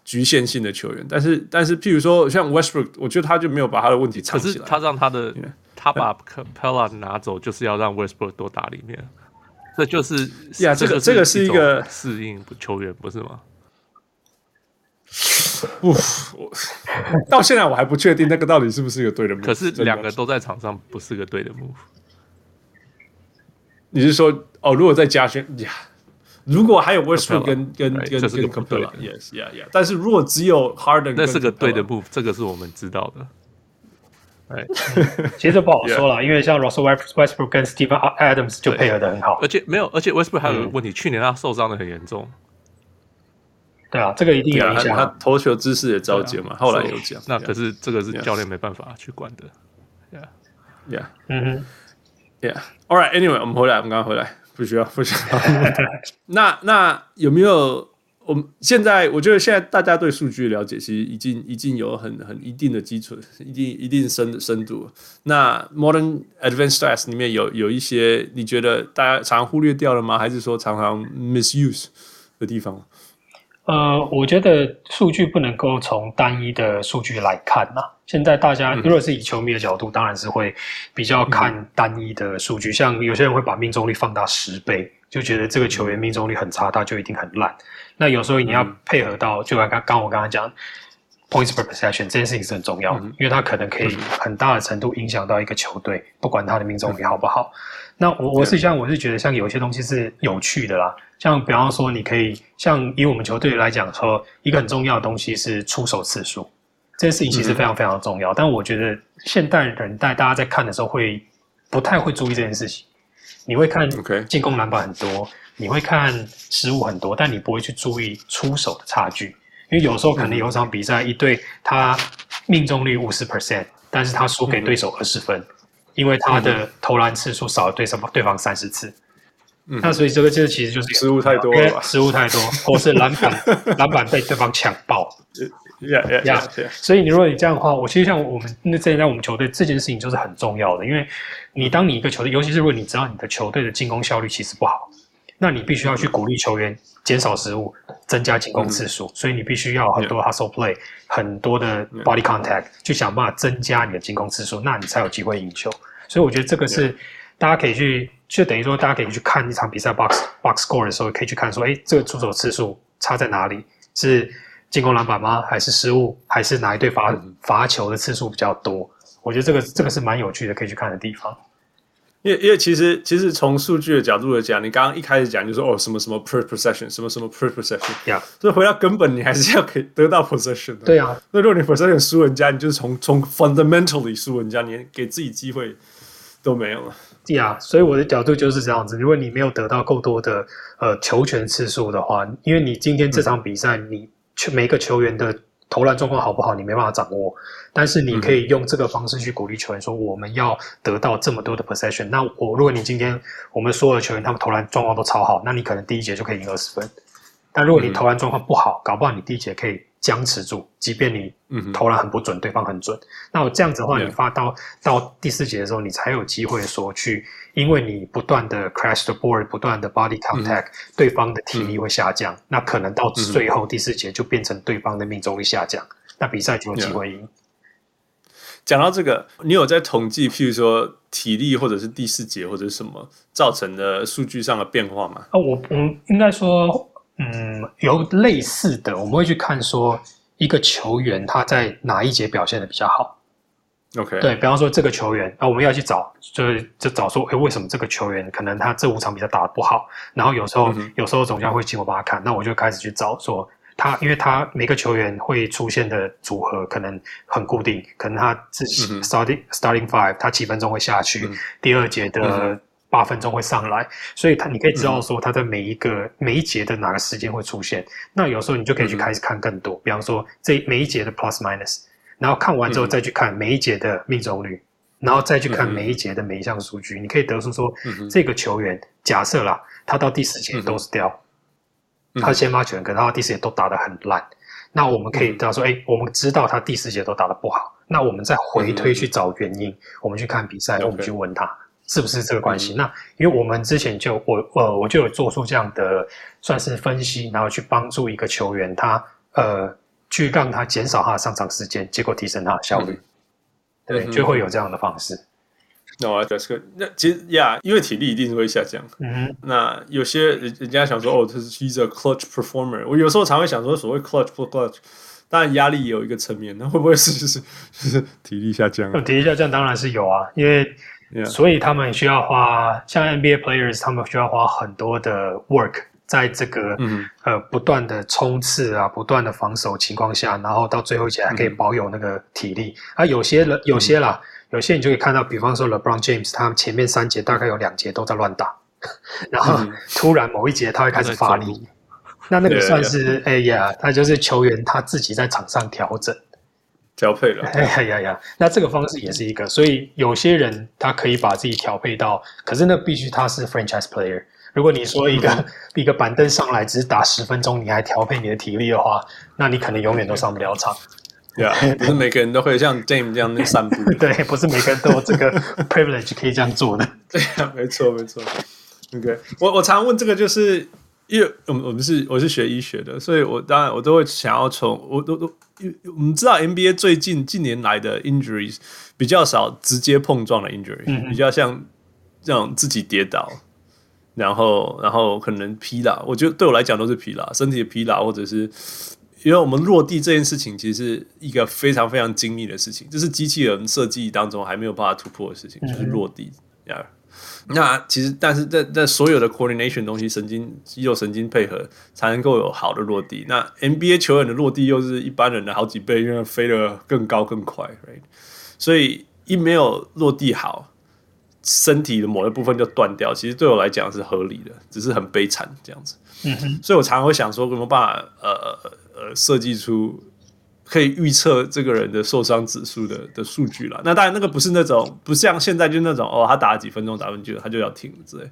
局限性的球员。但是但是，譬如说像 Westbrook，我觉得他就没有把他的问题藏起来。可是他让他的.他把 Capella 拿走，就是要让 Westbrook 多打里面。这就是呀这个这个是一个适应球员，不是吗？不，我到现在我还不确定那个到底是不是一个对的 move。可是两个都在场上，不是个对的 move。你是说，哦，如果再加选呀，如果还有 Westbrook 跟跟跟跟 Capela，yes，yeah，yeah。但是如果只有 Harden，那是个对的 move，这个是我们知道的。哎，其实不好说了，因为像 Russell Westbrook 跟 Stephen Adams 就配合的很好，而且没有，而且 Westbrook 还有个问题，去年他受伤的很严重。对啊，这个一定有影响。他投球姿势也着急嘛，后来有讲。那可是这个是教练没办法去管的。Yeah，yeah，嗯哼，Yeah。All right，Anyway，我们回来，我们刚刚回来，不需要，不需要。那那有没有？我们现在我觉得现在大家对数据了解其实已经已经有很很一定的基础，一定一定深的深度。那 Modern Advanced Stats 里面有有一些你觉得大家常常忽略掉了吗？还是说常常 misuse 的地方？呃，我觉得数据不能够从单一的数据来看呐。现在大家如果是以球迷的角度，当然是会比较看单一的数据。像有些人会把命中率放大十倍，就觉得这个球员命中率很差，他就一定很烂。那有时候你要配合到，就刚刚刚我刚刚讲，points per possession 这件事情是很重要的，因为它可能可以很大的程度影响到一个球队，不管他的命中率好不好。那我我是像我是觉得像有些东西是有趣的啦，像比方说你可以像以我们球队来讲说，一个很重要的东西是出手次数，这件事情其实非常非常重要。但我觉得现代人在大家在看的时候会不太会注意这件事情，你会看进攻篮板很多，你会看失误很多，但你不会去注意出手的差距。因为有时候可能有一场比赛，一队他命中率五十 percent，但是他输给对手二十分，因为他的投篮次数少了对什么对方三十次。那所以这个这个其实就是失误太多了，失误太多，或是篮板 篮板被对方抢爆。呀呀呀！所以你如果你这样的话，我其实像我们那在在我们球队这件事情就是很重要的，因为你当你一个球队，尤其是如果你知道你的球队的进攻效率其实不好，那你必须要去鼓励球员。减少失误，增加进攻次数，嗯、所以你必须要很多 hustle play，、嗯、很多的 body contact，、嗯、去想办法增加你的进攻次数，那你才有机会赢球。所以我觉得这个是大家可以去，就等于说大家可以去看一场比赛 box box score 的时候，可以去看说，哎，这个出手次数差在哪里？是进攻篮板吗？还是失误？还是哪一队罚罚球的次数比较多？我觉得这个这个是蛮有趣的，可以去看的地方。因为因为其实其实从数据的角度来讲，你刚刚一开始讲就是说哦什么什么 per possession 什么什么 per possession，所以回到根本，你还是要可以得到 possession 的。对啊，那如果你 possession 输人家，你就是从从 fundamentally 输人家，你给自己机会都没有了。对啊，所以我的角度就是这样子。如果你没有得到够多的呃球权次数的话，因为你今天这场比赛，嗯、你每个球员的。投篮状况好不好，你没办法掌握，但是你可以用这个方式去鼓励球员说：“我们要得到这么多的 possession。”那我如果你今天我们所有的球员他们投篮状况都超好，那你可能第一节就可以赢二十分。但如果你投篮状况不好，搞不好你第一节可以僵持住，即便你投篮很不准，对方很准。那我这样子的话，你发到到第四节的时候，你才有机会说去。因为你不断的 crash the board，不断的 body contact，、嗯、对方的体力会下降，嗯、那可能到最后第四节就变成对方的命中率下降，嗯、那比赛就有机会赢。讲到这个，你有在统计，譬如说体力或者是第四节或者是什么造成的数据上的变化吗？啊，我我应该说，嗯，有类似的，我们会去看说一个球员他在哪一节表现的比较好。OK，对，比方说这个球员，啊，我们要去找，就是就找说，诶，为什么这个球员可能他这五场比赛打得不好？然后有时候，嗯、有时候总教练会请我帮他看，那我就开始去找说他，因为他每个球员会出现的组合可能很固定，可能他自己 starting、嗯、starting five，他几分钟会下去，嗯、第二节的八分钟会上来，所以他你可以知道说他在每一个、嗯、每一节的哪个时间会出现。那有时候你就可以去开始看更多，嗯、比方说这每一节的 plus minus。然后看完之后再去看每一节的命中率，嗯、然后再去看每一节的每一项数据，嗯、你可以得出说，嗯、这个球员假设啦，他到第四节都是掉，嗯、他先发球员，可是他到第四节都打得很烂，那我们可以知道说，哎，我们知道他第四节都打得不好，那我们再回推去找原因，嗯、我们去看比赛，嗯、我们去问他是不是这个关系。嗯、那因为我们之前就我呃我就有做出这样的算是分析，然后去帮助一个球员，他呃。去让他减少他的上场时间，结果提升他的效率，嗯、对，就会有这样的方式。那我这个那其实呀，因为体力一定是会下降。嗯哼，那有些人人家想说，哦，他是 he's a clutch performer。我有时候常会想说，所谓 clutch 不 clutch，当然压力也有一个层面，那会不会是就是就是体力下降？体力下降当然是有啊，因为 Yeah. 所以他们需要花像 NBA players，他们需要花很多的 work。在这个、嗯、呃不断的冲刺啊，不断的防守情况下，然后到最后一节还可以保有那个体力。嗯、啊，有些人有些啦，嗯、有些你就可以看到，比方说 LeBron James，他前面三节大概有两节都在乱打，然后突然某一节他会开始发力，嗯、那那个算是哎呀，他就是球员他自己在场上调整调配了。哎呀呀，那这个方式也是一个，所以有些人他可以把自己调配到，可是那必须他是 franchise player。如果你说一个、嗯、一个板凳上来只是打十分钟，你还调配你的体力的话，那你可能永远都上不了场。对啊，不是每个人都会像 James 这样散步。对，不是每个人都有这个 privilege 可以这样做的。对啊，没错没错。OK，我我常问这个，就是因为我们我们是我是学医学的，所以我当然我都会想要从我都都，我们知道 NBA 最近近年来的 injuries 比较少直接碰撞的 injury，、嗯、比较像这种自己跌倒。然后，然后可能疲劳，我觉得对我来讲都是疲劳，身体的疲劳，或者是因为我们落地这件事情，其实是一个非常非常精密的事情，这是机器人设计当中还没有办法突破的事情，就是落地。呀、嗯，那其实，但是在在所有的 coordination 东西，神经肌肉神经配合，才能够有好的落地。那 NBA 球员的落地又是一般人的好几倍，因为飞得更高更快，right？所以一没有落地好，身体的某一部分就断掉。其实对我来讲是合理的，只是很悲惨这样子。嗯哼，所以我常常会想说，有没有办法呃呃设计出可以预测这个人的受伤指数的的数据了。那当然，那个不是那种不像现在就那种哦，他打了几分钟打完就，他就要停之类。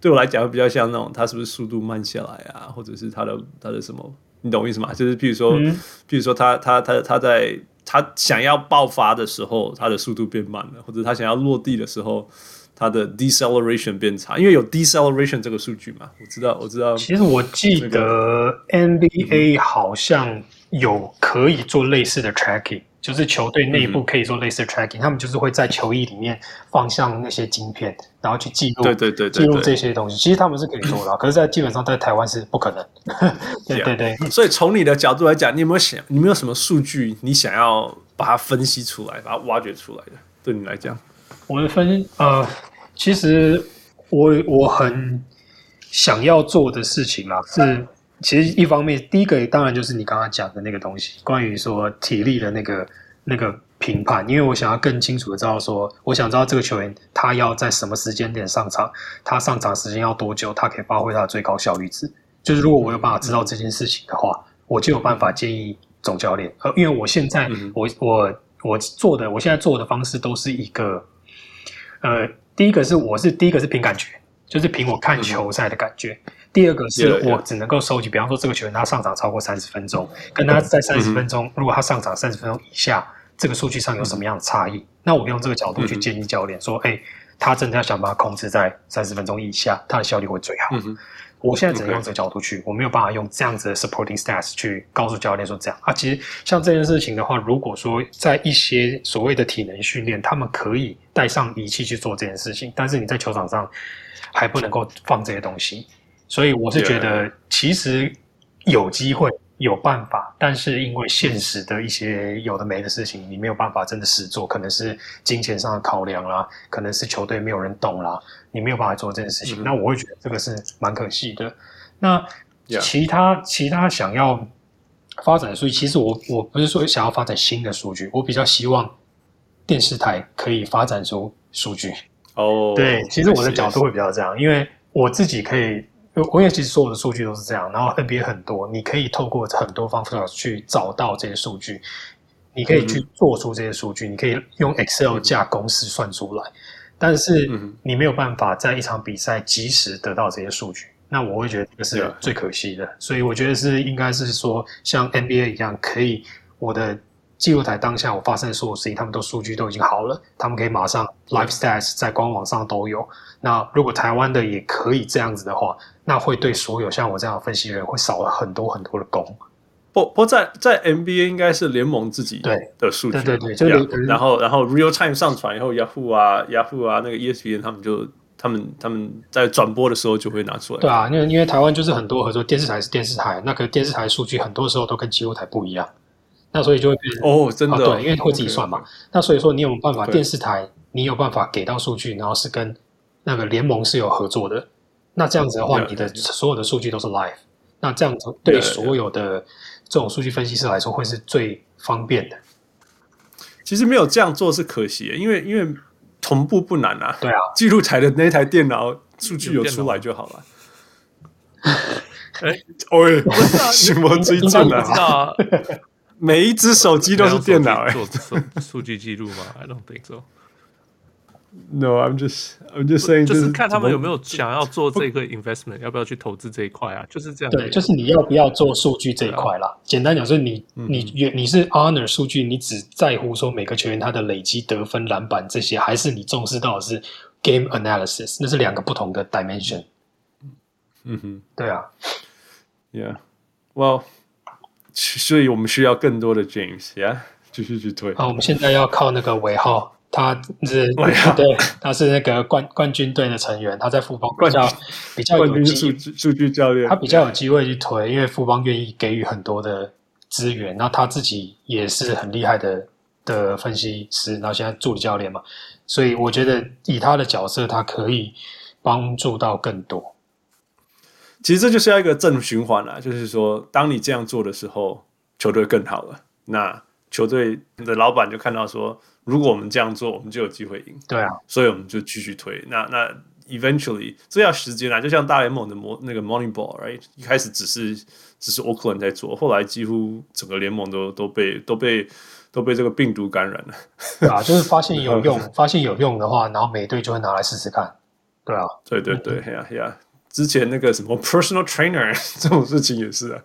对我来讲，会比较像那种他是不是速度慢下来啊，或者是他的他的什么，你懂我意思吗？就是譬如说，嗯、譬如说他他他他在他想要爆发的时候，他的速度变慢了，或者他想要落地的时候。它的 deceleration 变差，因为有 deceleration 这个数据嘛，我知道，我知道。其实我记得 NBA 好像有可以做类似的 tracking，、嗯、就是球队内部可以做类似的 tracking，、嗯、他们就是会在球衣里面放上那些晶片，然后去记录，对对对，记录这些东西。其实他们是可以做的，嗯、可是，在基本上在台湾是不可能。对对对，所以从你的角度来讲，你有没有想，你有没有什么数据，你想要把它分析出来，把它挖掘出来的？对你来讲？我的分呃，其实我我很想要做的事情啊，是其实一方面，第一个当然就是你刚刚讲的那个东西，关于说体力的那个那个评判，因为我想要更清楚的知道说，我想知道这个球员他要在什么时间点上场，他上场时间要多久，他可以发挥他的最高效率值。就是如果我有办法知道这件事情的话，我就有办法建议总教练。呃，因为我现在我我我做的，我现在做的方式都是一个。呃，第一个是我是第一个是凭感觉，就是凭我看球赛的感觉。嗯、第二个是我只能够收集，比方说这个球员他上场超过三十分钟，跟他在三十分钟，嗯、如果他上场三十分钟以下，这个数据上有什么样的差异？嗯、那我用这个角度去建议教练说，哎、嗯，他真的要想把它控制在三十分钟以下，他的效率会最好。嗯我现在只能用这个角度去我没有办法用这样子的 supporting stats 去告诉教练说这样啊。其实像这件事情的话，如果说在一些所谓的体能训练，他们可以带上仪器去做这件事情，但是你在球场上还不能够放这些东西，所以我是觉得其实有机会。有办法，但是因为现实的一些有的没的事情，你没有办法真的实做，可能是金钱上的考量啦，可能是球队没有人懂啦，你没有办法做这件事情。嗯、那我会觉得这个是蛮可惜的。那其他.其他想要发展的数据，其实我我不是说想要发展新的数据，我比较希望电视台可以发展出数据。哦，oh, 对，其实我的角度会比较这样，因为我自己可以。我也其实所有的数据都是这样，然后 NBA 很多，你可以透过很多方法去找到这些数据，你可以去做出这些数据，嗯、你可以用 Excel 加公式算出来，但是你没有办法在一场比赛及时得到这些数据，那我会觉得这个是最可惜的。嗯、所以我觉得是应该是说像 NBA 一样，可以我的记录台当下我发生的所有事情，他们都数据都已经好了，他们可以马上 Live Stats 在官网上都有。那如果台湾的也可以这样子的话，那会对所有像我这样的分析人会少了很多很多的工。不不在在 NBA 应该是联盟自己的数据，对对对，就 yeah, 然后然后 Real Time 上传以后，Yahoo 啊 Yahoo 啊那个 ESPN 他们就他们他们在转播的时候就会拿出来。对啊，因为因为台湾就是很多合作电视台是电视台，那个电视台数据很多时候都跟机构台不一样，那所以就会变哦，真的、对，因为会自己算嘛。Okay. 那所以说你有办法，电视台你有办法给到数据，然后是跟那个联盟是有合作的。那这样子的话，你的所有的数据都是 live，那这样子对所有的这种数据分析师来说会是最方便的。其实没有这样做是可惜的，因为因为同步不难啊。对啊，记录台的那台电脑数据有出来就好了。哎，喂，什么最近啊？每一只手机都是电脑哎，做数据记录吗？I don't think so。No, I'm just, I'm just saying，就是看他们有没有想要做这个 investment，要不要去投资这一块啊？就是这样。对，就是你要不要做数据这一块啦。简单讲，是你你你是 honor 数据，你只在乎说每个球员他的累积得分、篮板这些，还是你重视到的是 game analysis？那是两个不同的 dimension。嗯哼，对啊。Yeah，well，所以我们需要更多的 James，Yeah，继续去推。好，我们现在要靠那个尾号。他是 对，他是那个冠冠军队的成员，他在富邦比较比较有机数据教练，他比较有机会去推，因为富邦愿意给予很多的资源，然后他自己也是很厉害的的分析师，然后现在助理教练嘛，所以我觉得以他的角色，他可以帮助到更多。其实这就是要一个正循环啦，就是说，当你这样做的时候，球队更好了。那球队的老板就看到说，如果我们这样做，我们就有机会赢。对啊，所以我们就继续推。那那 eventually 这要时间啊，就像大联盟的模那个 Moneyball，right？一开始只是只是 Oakland 在做，后来几乎整个联盟都都被都被都被这个病毒感染了。对啊，就是发现有用，发现有用的话，然后每队就会拿来试试看。对啊，对对对，呀呀。之前那个什么 personal trainer 这种事情也是啊，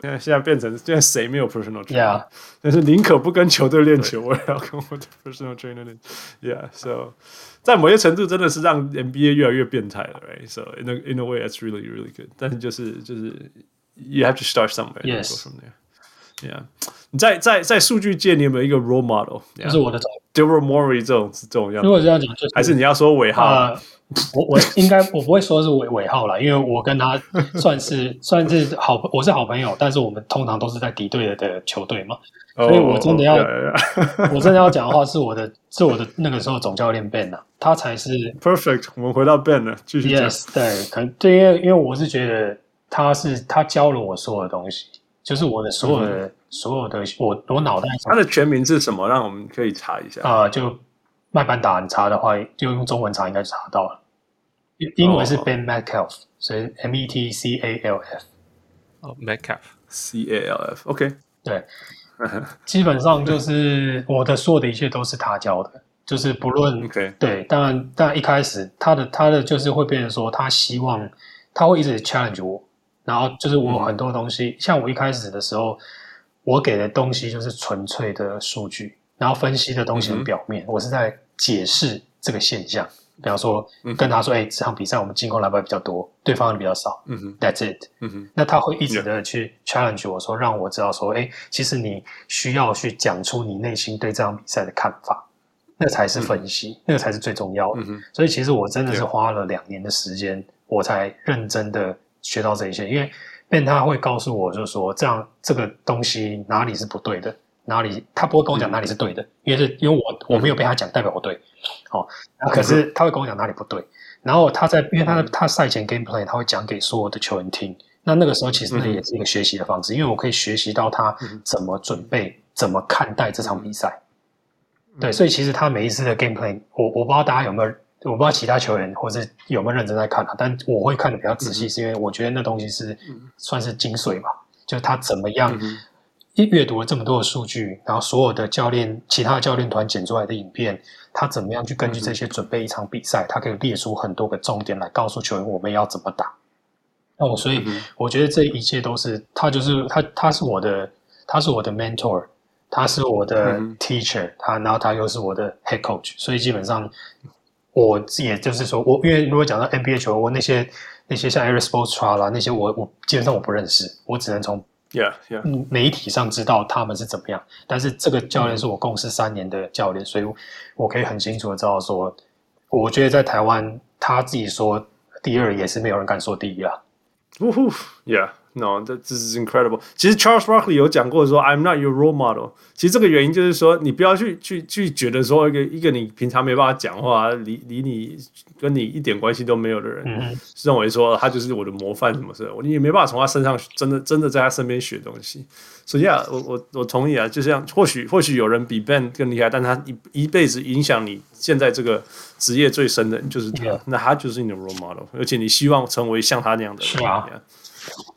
现在现在变成现在谁没有 personal trainer？、Yeah. 但是宁可不跟球队练球，我也要跟我的 personal trainer 练。Yeah，so 在某些程度真的是让 NBA 越来越变态了，right？So in a in a way that's really really good。但是就是就是 you have to start somewhere。Yes。From there. Yeah。你在在在数据界，你有没有一个 role model？就、yeah. 是我的 Daryl Morey 这种这种样子。如果这样讲，就是还是你要说尾号。 Uh, 我我应该我不会说是尾尾号啦，因为我跟他算是 算是好，我是好朋友，但是我们通常都是在敌对的的球队嘛，所以我真的要 oh, yeah, yeah. 我真的要讲的话，是我的是我的那个时候总教练 Ben 啊，他才是 perfect。我们回到 Ben 了，继续讲。Yes，对，可能对，因为因为我是觉得他是他教了我所有的东西，就是我的所有的、嗯、所有的我我脑袋。他的全名是什么？让我们可以查一下啊、呃，就麦班达，你查的话就用中文查，应该查到了。英文是 Ben Metcalf，所以 M E T C A L F。哦，Metcalf，C A L F，OK。对，基本上就是我的所有的一切都是他教的，就是不论 OK。对，当然，当然一开始他的他的就是会变成说，他希望他会一直 challenge 我，然后就是我很多东西，像我一开始的时候，我给的东西就是纯粹的数据，然后分析的东西很表面，我是在解释这个现象。比方说，跟他说：“哎、嗯，这场比赛我们进攻篮板比较多，对方人比较少。”嗯哼，That's it。嗯哼，那他会一直的去 challenge 我说，让我知道说：“哎，其实你需要去讲出你内心对这场比赛的看法，那才是分析，嗯、那个才是最重要的。嗯”所以其实我真的是花了两年的时间，我才认真的学到这一些。因为 Ben 他会告诉我，就是说这样这个东西哪里是不对的。哪里他不会跟我讲哪里是对的，嗯、因为是因为我我没有被他讲，代表我对，好、哦，可是他会跟我讲哪里不对，然后他在因为他的他赛前 game plan 他会讲给所有的球员听，那那个时候其实那也是一个学习的方式，嗯、因为我可以学习到他怎么准备、嗯、怎么看待这场比赛，嗯、对，所以其实他每一次的 game plan，我我不知道大家有没有，我不知道其他球员或者有没有认真在看啊，但我会看的比较仔细，是因为我觉得那东西是算是精髓吧，就是他怎么样。嗯一阅读了这么多的数据，然后所有的教练、其他的教练团剪出来的影片，他怎么样去根据这些准备一场比赛？他可以列出很多个重点来告诉球员我们要怎么打。那我所以我觉得这一切都是他，就是他，他是我的，他是我的 mentor，他是我的 teacher，他然后他又是我的 head coach，所以基本上我也就是说我因为如果讲到 NBA 球，我那些那些像 Erik Spoelstra 啦那些我我基本上我不认识，我只能从。Yeah, yeah. 媒体上知道他们是怎么样，但是这个教练是我共事三年的教练，所以我可以很清楚的知道说，我觉得在台湾他自己说第二也是没有人敢说第一啊。呜呼，Yeah. No, that this is incredible. 其实 Charles Barkley 有讲过说，I'm not your role model。其实这个原因就是说，你不要去去去觉得说一个一个你平常没办法讲话，离离你跟你一点关系都没有的人，嗯、认为说他就是我的模范什么事，你也没办法从他身上真的真的在他身边学东西。所以啊，我我我同意啊，就像或许或许有人比 Ben 更厉害，但他一一辈子影响你现在这个职业最深的就是他.那他就是你的 role model，而且你希望成为像他那样的人。是啊。Yeah,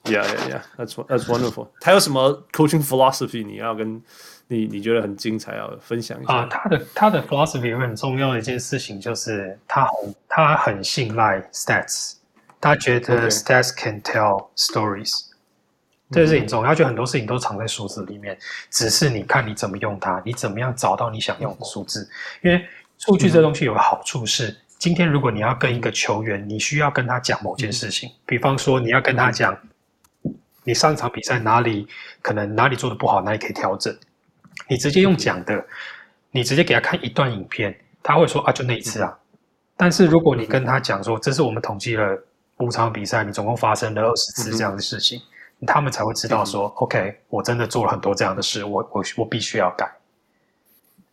yeah, yeah. That's that's wonderful. 他有什么 coaching philosophy？你要跟你你觉得很精彩，要分享一下啊？他的他的 philosophy 很重要的一件事情就是他很他很信赖 stats，他觉得 stats can tell stories。这是很重要，他觉得很多事情都藏在数字里面，只是你看你怎么用它，你怎么样找到你想用的数字。因为数据这东西有个好处是。嗯今天如果你要跟一个球员，你需要跟他讲某件事情，比方说你要跟他讲，你上场比赛哪里可能哪里做的不好，哪里可以调整，你直接用讲的，你直接给他看一段影片，他会说啊，就那一次啊。但是如果你跟他讲说，这是我们统计了五场比赛，你总共发生了二十次这样的事情，他们才会知道说、嗯、，OK，我真的做了很多这样的事，我我我必须要改。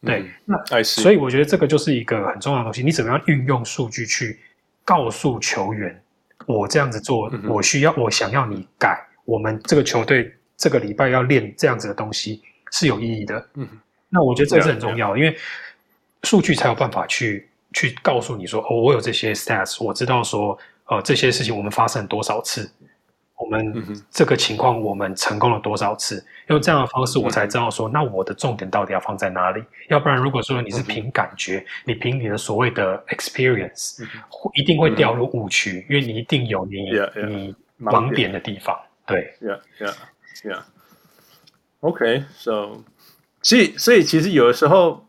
对，嗯、那所以我觉得这个就是一个很重要的东西，你怎么样运用数据去告诉球员，我这样子做，嗯、我需要，我想要你改，我们这个球队这个礼拜要练这样子的东西是有意义的。嗯，那我觉得这是很重要的，因为数据才有办法去去告诉你说，哦，我有这些 stats，我知道说，呃，这些事情我们发生多少次。我们这个情况，我们成功了多少次？用这样的方式，我才知道说，那我的重点到底要放在哪里？要不然，如果说你是凭感觉，你凭你的所谓的 experience，一定会掉入误区，因为你一定有你你盲点的地方。对，Yeah, yeah, yeah. OK, so，所以所以其实有的时候。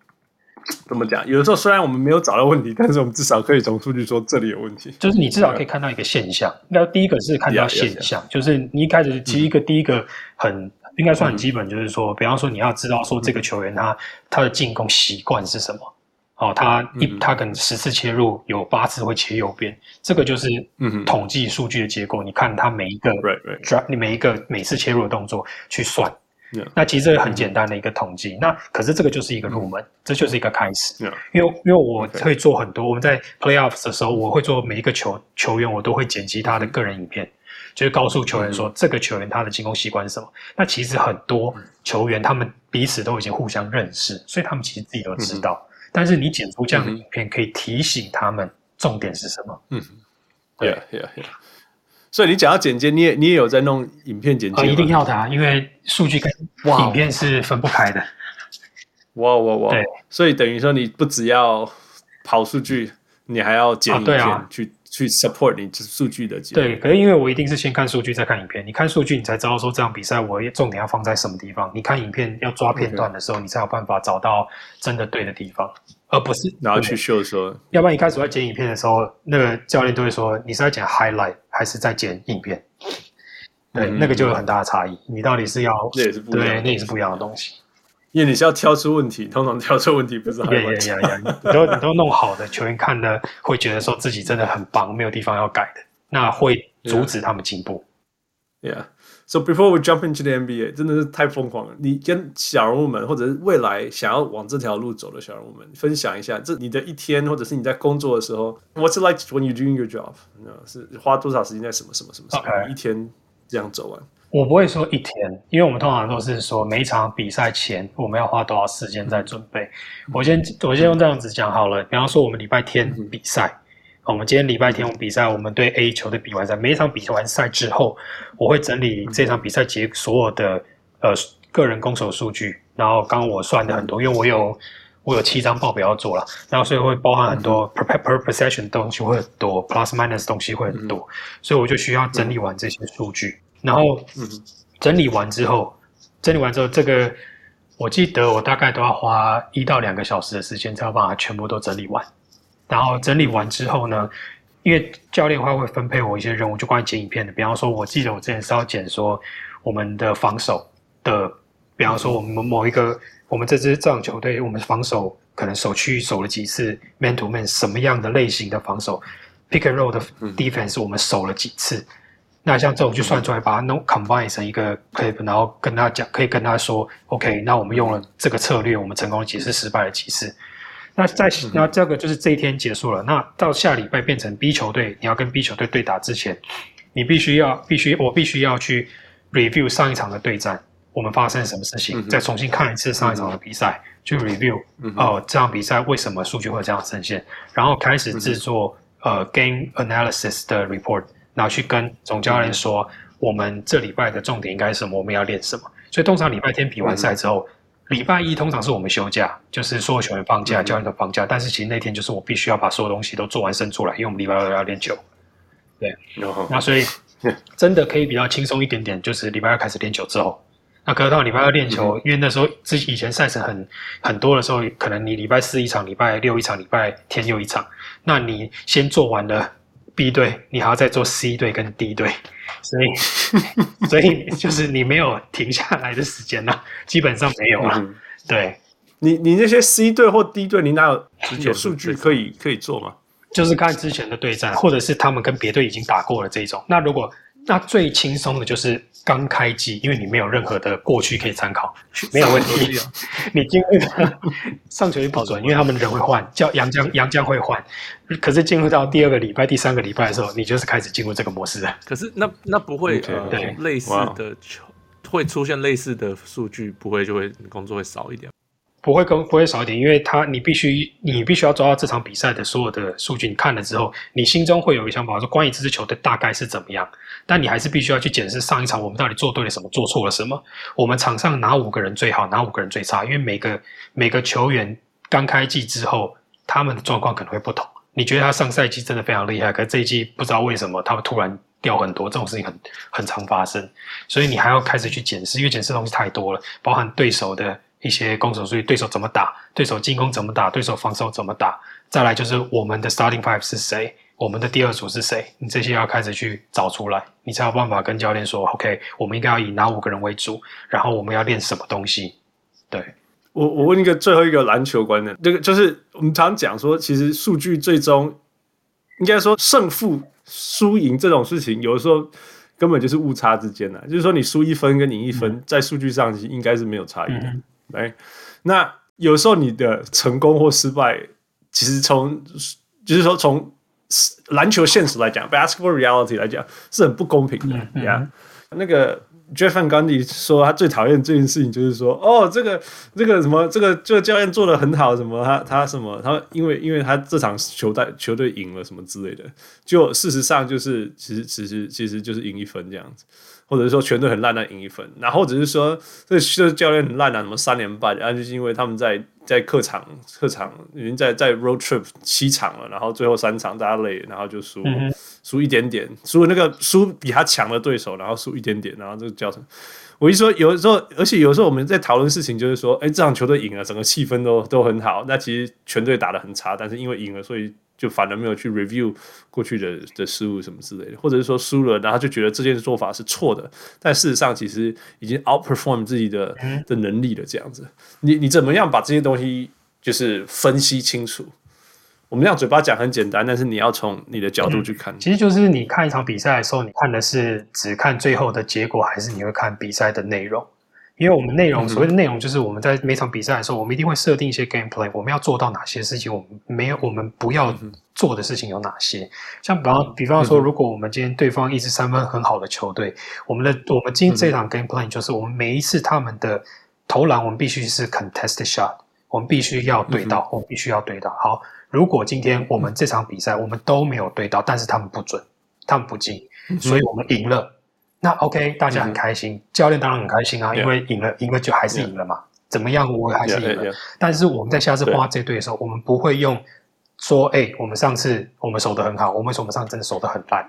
怎么讲？有的时候虽然我们没有找到问题，但是我们至少可以从数据说这里有问题。就是你至少可以看到一个现象。那第一个是看到现象.就是你一开始其实一个第一个很、嗯、应该算很基本，就是说，比方说你要知道说这个球员他、嗯、他的进攻习惯是什么。哦，他一、嗯、他可能十次切入有八次会切右边，这个就是统计数据的结果。嗯、你看他每一个 right, right. 你每一个每次切入的动作去算。Yeah. 那其实这个很简单的一个统计，嗯、那可是这个就是一个入门，嗯、这就是一个开始。Yeah. 因为因为我会做很多我们在 playoffs 的时候，我会做每一个球球员，我都会剪辑他的个人影片，就是告诉球员说、嗯、这个球员他的进攻习惯是什么。那其实很多球员他们彼此都已经互相认识，所以他们其实自己都知道。嗯、但是你剪出这样的影片，可以提醒他们重点是什么。嗯，对 yeah, yeah. 所以你讲到剪接，你也你也有在弄影片剪接？哦，一定要的啊，因为数据跟影片是分不开的。哇哇哇！对，所以等于说你不只要跑数据，你还要剪影片去。去 support 你数据的结果。对，可是因为我一定是先看数据再看影片。你看数据，你才知道说这场比赛我重点要放在什么地方。你看影片要抓片段的时候.你才有办法找到真的对的地方，而不是 然后去秀说。要不然一开始在剪影片的时候，那个教练都会说你是在剪 highlight 还是在剪影片？对，嗯、那个就有很大的差异。你到底是要那也是不对，那也是不一样的东西。因为你是要挑出问题，通常挑出问题不是很问题。你都你都弄好的球员看的会觉得说自己真的很棒，没有地方要改的，那会阻止他们进步。Yeah. So before we jump into the NBA，真的是太疯狂了。你跟小人物们，或者是未来想要往这条路走的小人物们，分享一下，这你的一天，或者是你在工作的时候，What's it like when you're doing your job？是花多少时间在什么什么什么什么？Okay. 一天这样走完。我不会说一天，因为我们通常都是说每一场比赛前我们要花多少时间在准备。我先我先用这样子讲好了，比方说我们礼拜天比赛，我们今天礼拜天我们比赛，我们对 A 球的比完赛，每一场比完赛之后，我会整理这场比赛结所有的呃个人攻守数据，然后刚刚我算的很多，因为我有我有七张报表要做了，然后所以会包含很多 per per possession 东西会很多，plus minus 东西会很多，所以我就需要整理完这些数据。然后整理完之后，整理完之后，这个我记得我大概都要花一到两个小时的时间，才要把它全部都整理完。然后整理完之后呢，因为教练的话会分配我一些任务，就关于剪影片的。比方说，我记得我之前是要剪说我们的防守的，比方说我们某一个我们这支这样球队，我们防守可能守区守了几次 man to man，什么样的类型的防守 pick and roll 的 defense，我们守了几次。那像这种就算出来，把它弄 combine 成一个 clip，然后跟他讲，可以跟他说，OK，那我们用了这个策略，我们成功了几次，失败了几次。那在那这个就是这一天结束了。那到下礼拜变成 B 球队，你要跟 B 球队对打之前，你必须要必须我必须要去 review 上一场的对战，我们发生了什么事情，再重新看一次上一场的比赛，去 review 哦，这场比赛为什么数据会这样呈现，然后开始制作呃 game analysis 的 report。然后去跟总教练说，嗯、我们这礼拜的重点应该是什么？我们要练什么？所以通常礼拜天比完赛之后，嗯、礼拜一通常是我们休假，就是所有球员放假，嗯、教练都放假。但是其实那天就是我必须要把所有东西都做完生出来，因为我们礼拜二要练球。对，哦、那所以 真的可以比较轻松一点点，就是礼拜二开始练球之后，那可是到礼拜二练球，嗯、因为那时候之以前赛程很很多的时候，可能你礼拜四一场，礼拜六一场，礼拜天又一场，那你先做完了。B 队，你还要再做 C 队跟 D 队，所以所以就是你没有停下来的时间了，基本上没有了。嗯、对，你你那些 C 队或 D 队，你哪有有数据可以可以做吗？就是看之前的对战，或者是他们跟别队已经打过了这种。那如果那最轻松的就是刚开机，因为你没有任何的过去可以参考，没有问题。你进入到上球季跑出来，因为他们人会换，叫杨江，杨江会换。可是进入到第二个礼拜、第三个礼拜的时候，你就是开始进入这个模式了。可是那那不会 Okay, 呃对类似的球会出现类似的数据，不会就会工作会少一点。不会更不会少一点，因为他你必须你必须要抓到这场比赛的所有的数据，你看了之后，你心中会有一个想法，说关于这支球队大概是怎么样。但你还是必须要去检视上一场我们到底做对了什么，做错了什么。我们场上哪五个人最好，哪五个人最差？因为每个每个球员刚开季之后，他们的状况可能会不同。你觉得他上赛季真的非常厉害，可是这一季不知道为什么他们突然掉很多，这种事情很很常发生。所以你还要开始去检视，因为检视东西太多了，包含对手的。一些攻守，所以对手怎么打，对手进攻怎么打，对手防守怎么打，再来就是我们的 starting five 是谁，我们的第二组是谁，你这些要开始去找出来，你才有办法跟教练说，OK，我们应该要以哪五个人为主，然后我们要练什么东西。对，我，我问一个最后一个篮球观念，这个就是我们常讲说，其实数据最终应该说胜负输赢这种事情，有的时候根本就是误差之间的，就是说你输一分跟赢一分，嗯、在数据上应该是没有差异的。嗯来，那有时候你的成功或失败，其实从就是说从篮球现实来讲，basketball reality 来讲，是很不公平的呀。那个 Jeff Van Gundy 说他最讨厌这件事情，就是说，哦，这个这个什么，这个这个教练做的很好，什么他他什么他，因为因为他这场球队球队赢了什么之类的，就事实上就是其实其实其实就是赢一分这样子。或者是说全队很烂，那赢一分，然后或者是说这这教练很烂啊，什么三连败，然后就是因为他们在在客场客场已经在在 road trip 七场了，然后最后三场大家累，然后就输输、一点点，输那个输比他强的对手，然后输一点点，然后这个叫什么？我一说有的时候，而且有时候我们在讨论事情，就是说，哎，这场球队赢了，整个气氛都都很好，那其实全队打得很差，但是因为赢了，所以。就反而没有去 review 过去的的失误什么之类的，或者是说输了，然后就觉得这件做法是错的，但事实上其实已经 outperform 自己的的能力了。这样子，你你怎么样把这些东西就是分析清楚？我们这样嘴巴讲很简单，但是你要从你的角度去看，其实就是你看一场比赛的时候，你看的是只看最后的结果，还是你会看比赛的内容？因为我们内容，所谓的内容就是我们在每场比赛的时候，我们一定会设定一些 game play，我们要做到哪些事情，我们没有，我们不要做的事情有哪些。像比方，比方说，如果我们今天对方一支三分很好的球队，我们的我们今天这场 game plan 就是我们每一次他们的投篮，我们必须是 contested shot，我们必须要对到，我们必须要对到。好，如果今天我们这场比赛我们都没有对到，但是他们不准，他们不进，所以我们赢了。那 OK，大家很开心，嗯、教练当然很开心啊因为赢了，赢了就还是赢了嘛。怎么样，我还是赢了。但是我们在下次碰到这队的时候，我们不会用说，哎、欸，我们上次我们守得很好，我们说我们上次真的守得很烂，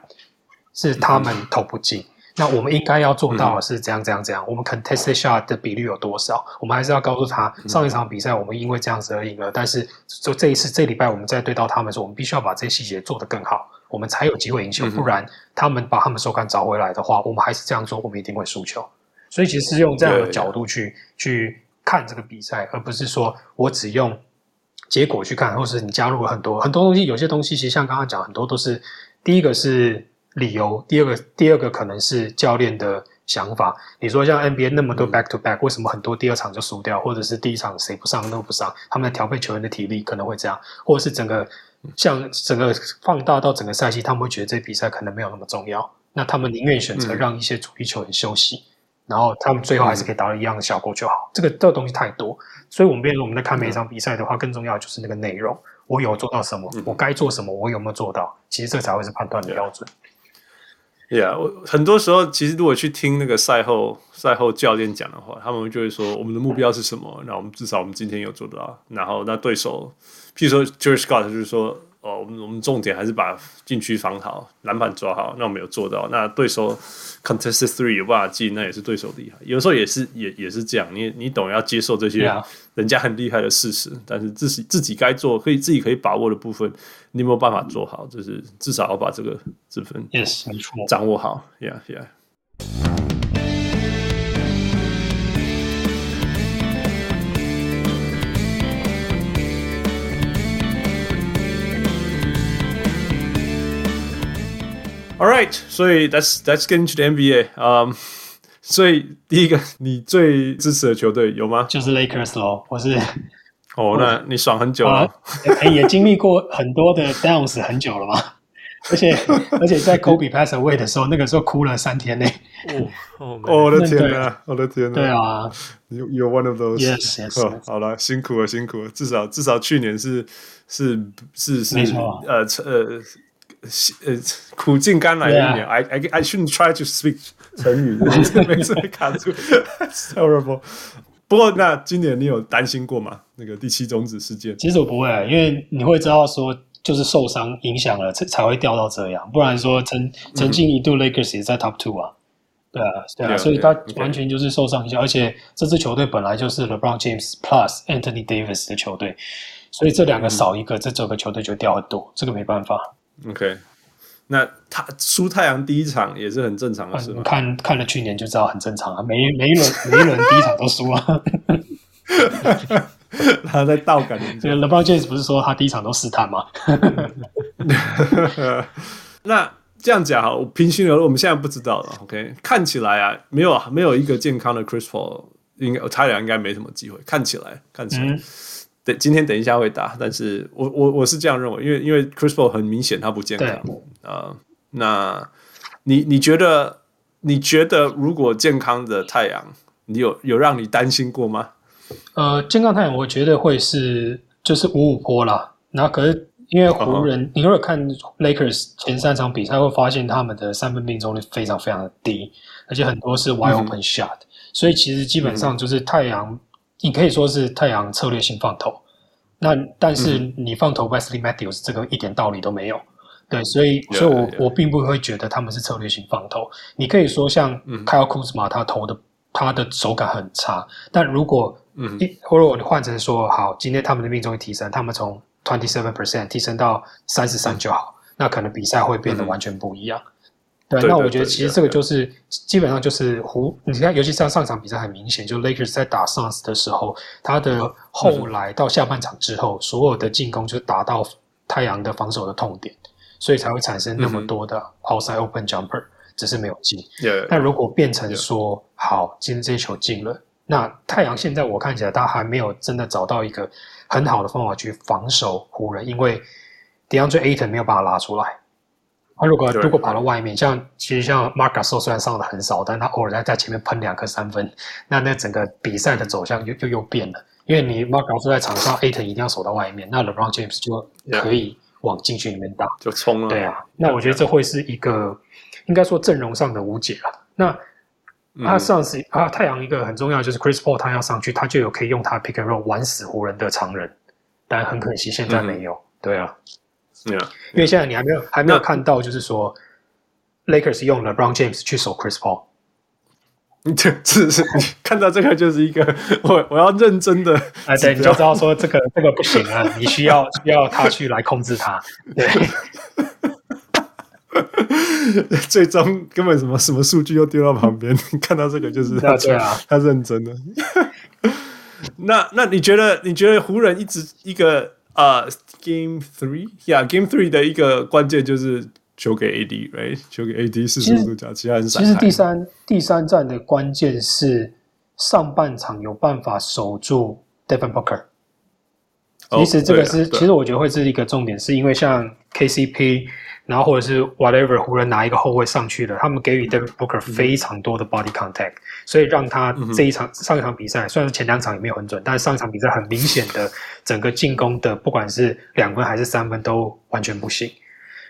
是他们投不进。嗯、那我们应该要做到的是怎样怎样怎样。我们 contested shot 的比率有多少？我们还是要告诉他，上一场比赛我们因为这样子而赢了。但是就这一次这礼拜我们再对到他们的时候，我们必须要把这些细节做得更好。我们才有机会赢球，不然他们把他们手感找回来的话，我们还是这样做，我们一定会输球。所以其实是用这样的角度去去看这个比赛，而不是说我只用结果去看，或是你加入了很多很多东西。有些东西其实像刚刚讲，很多都是第一个是理由，第二个第二个可能是教练的想法。你说像 NBA 那么多 back to back，为什么很多第二场就输掉，或者是第一场谁不上都不上？他们的调配球员的体力可能会这样，或者是整个。像整个放大到整个赛季，他们会觉得这比赛可能没有那么重要，那他们宁愿选择让一些主力球员休息，嗯、然后他们最后还是可以达到一样的效果就好。嗯、这个这个东西太多，所以我们变成我们在看每一场比赛的话，更重要的就是那个内容，我有做到什么，嗯、我该做什么，我有没有做到？其实这才会是判断的标准。对啊，我很多时候其实如果去听那个赛后赛后教练讲的话，他们就会说我们的目标是什么？那我们至少我们今天有做到，然后那对手。譬如说，George Scott 就是说，哦，我们我们重点还是把禁区防好，篮板抓好。那我们有做到。那对手 contested three 有办法进，那也是对手厉害。有时候也是也也是这样，你你懂要接受这些人家很厉害的事实.但是自己自己该做可以自己可以把握的部分，你有没有办法做好？就是至少要把这个这份 yes 没错掌握好。Yeah yeah。All right，所以 that's that's getting to the NBA。嗯，所以第一个你最支持的球队有吗？就是 Lakers 喽，我是。哦，那你爽很久了，啊欸，也经历过很多的 downs 很久了嘛。而且而且在 Kobe pass away 的时候，那个时候哭了三天呢。哦，我的天哪，我的天哪！对啊，You you're one of those。Yes yes。好了，辛苦了，辛苦了。至少至少去年是是是是，呃呃呃苦尽甘来的一年。I I I shouldn't try to speak 成语，每次卡住。Terrible。不过那今年你有担心过吗？那个第七种子事件？其实我不会，因为你会知道说。就是受伤影响了，才才会掉到这样。不然说曾曾经一度 Lakers 也在 Top Two 啊，对啊，对啊，所以他完全就是受伤影响。而且这支球队本来就是 LeBron James Plus Anthony Davis 的球队，所以这两个少一个，这整个球队就掉很多。这个没办法。OK，那他输太阳第一场也是很正常的事吗？看看了去年就知道很正常啊，每每一轮每一轮第一场都输啊。他在倒赶。这 个 LeBron James 不是说他第一场都试探吗？那这样讲哈，我平心而论，我们现在不知道了。OK，看起来啊，没有没有一个健康的 Chris Paul，应该他俩应该没什么机会。看起来，看起来，嗯、对，今天等一下会打，但是我我我是这样认为，因为因为 Chris Paul 很明显他不健康啊、呃。那你你觉得你觉得如果健康的太阳，你有有让你担心过吗？呃，健康太阳，我觉得会是就是五五坡啦。然后可是因为湖人，uh huh. 你如果看 Lakers 前三场比赛，会发现他们的三分命中率非常非常的低，而且很多是 wide open shot、嗯。所以其实基本上就是太阳，嗯、你可以说是太阳策略性放投。那但是你放投 Wesley Matthews 这个一点道理都没有。对，所以所以我.我并不会觉得他们是策略性放投。你可以说像 Kyle Kuzma 他投的他的手感很差，但如果嗯，或者我换成说，好，今天他们的命中率提升，他们从 twenty seven percent 提升到三十三就好，嗯、那可能比赛会变得完全不一样。嗯、对，那我觉得其实这个就是基本上就是湖，你看，尤其像上场比赛很明显，就 Lakers 在打 Suns 的时候，他的后来到下半场之后，嗯、所有的进攻就打到太阳的防守的痛点，所以才会产生那么多的 outside open jumper，只是没有进。嗯、但如果变成说，好，今天这一球进了。那太阳现在我看起来，他还没有真的找到一个很好的方法去防守湖人，因为 DeAndre Ayton 没有把他拉出来。他如果如果跑到外面，像其实像 Marc Gasol 虽然上的很少，但他偶尔在在前面喷两颗三分，那那整个比赛的走向就又又变了。因为你 Marc Gasol 在场上，Ayton 一定要守到外面，那 LeBron James 就可以往禁区里面打，就冲了。对啊，那我觉得这会是一个应该说阵容上的无解了。那他上次啊，太阳一个很重要就是 Chris Paul，他要上去，他就有可以用他 pick and roll 玩死湖人的常人，但很可惜现在没有。嗯、对啊，对啊、嗯，因为现在你还没有还没有看到，就是说 Lakers 用 LeBron James 去守 Chris Paul。这是是，看到这个就是一个 我我要认真的哎，对，你就知道说这个这个不行啊，你需要需要他去来控制他，对。最终根本什么什么数据又丢到旁边，看到这个就是他对啊，他认真的。那那你觉得你觉得湖人一直一个呃、uh, Game Three，Yeah，Game Three 的一个关键就是球给 AD，Right？球给 AD 四十五度角，其他人其实第三第三站的关键是上半场有办法守住 Devin Booker。其实这个是，哦啊、其实我觉得会是一个重点，是因为像 KCP。然后或者是 whatever 湖人拿一个后卫上去了，他们给予 Devin Booker 非常多的 body contact，所以让他这一场上一场比赛，虽然是前两场也没有很准，但是上一场比赛很明显的整个进攻的不管是两分还是三分都完全不行。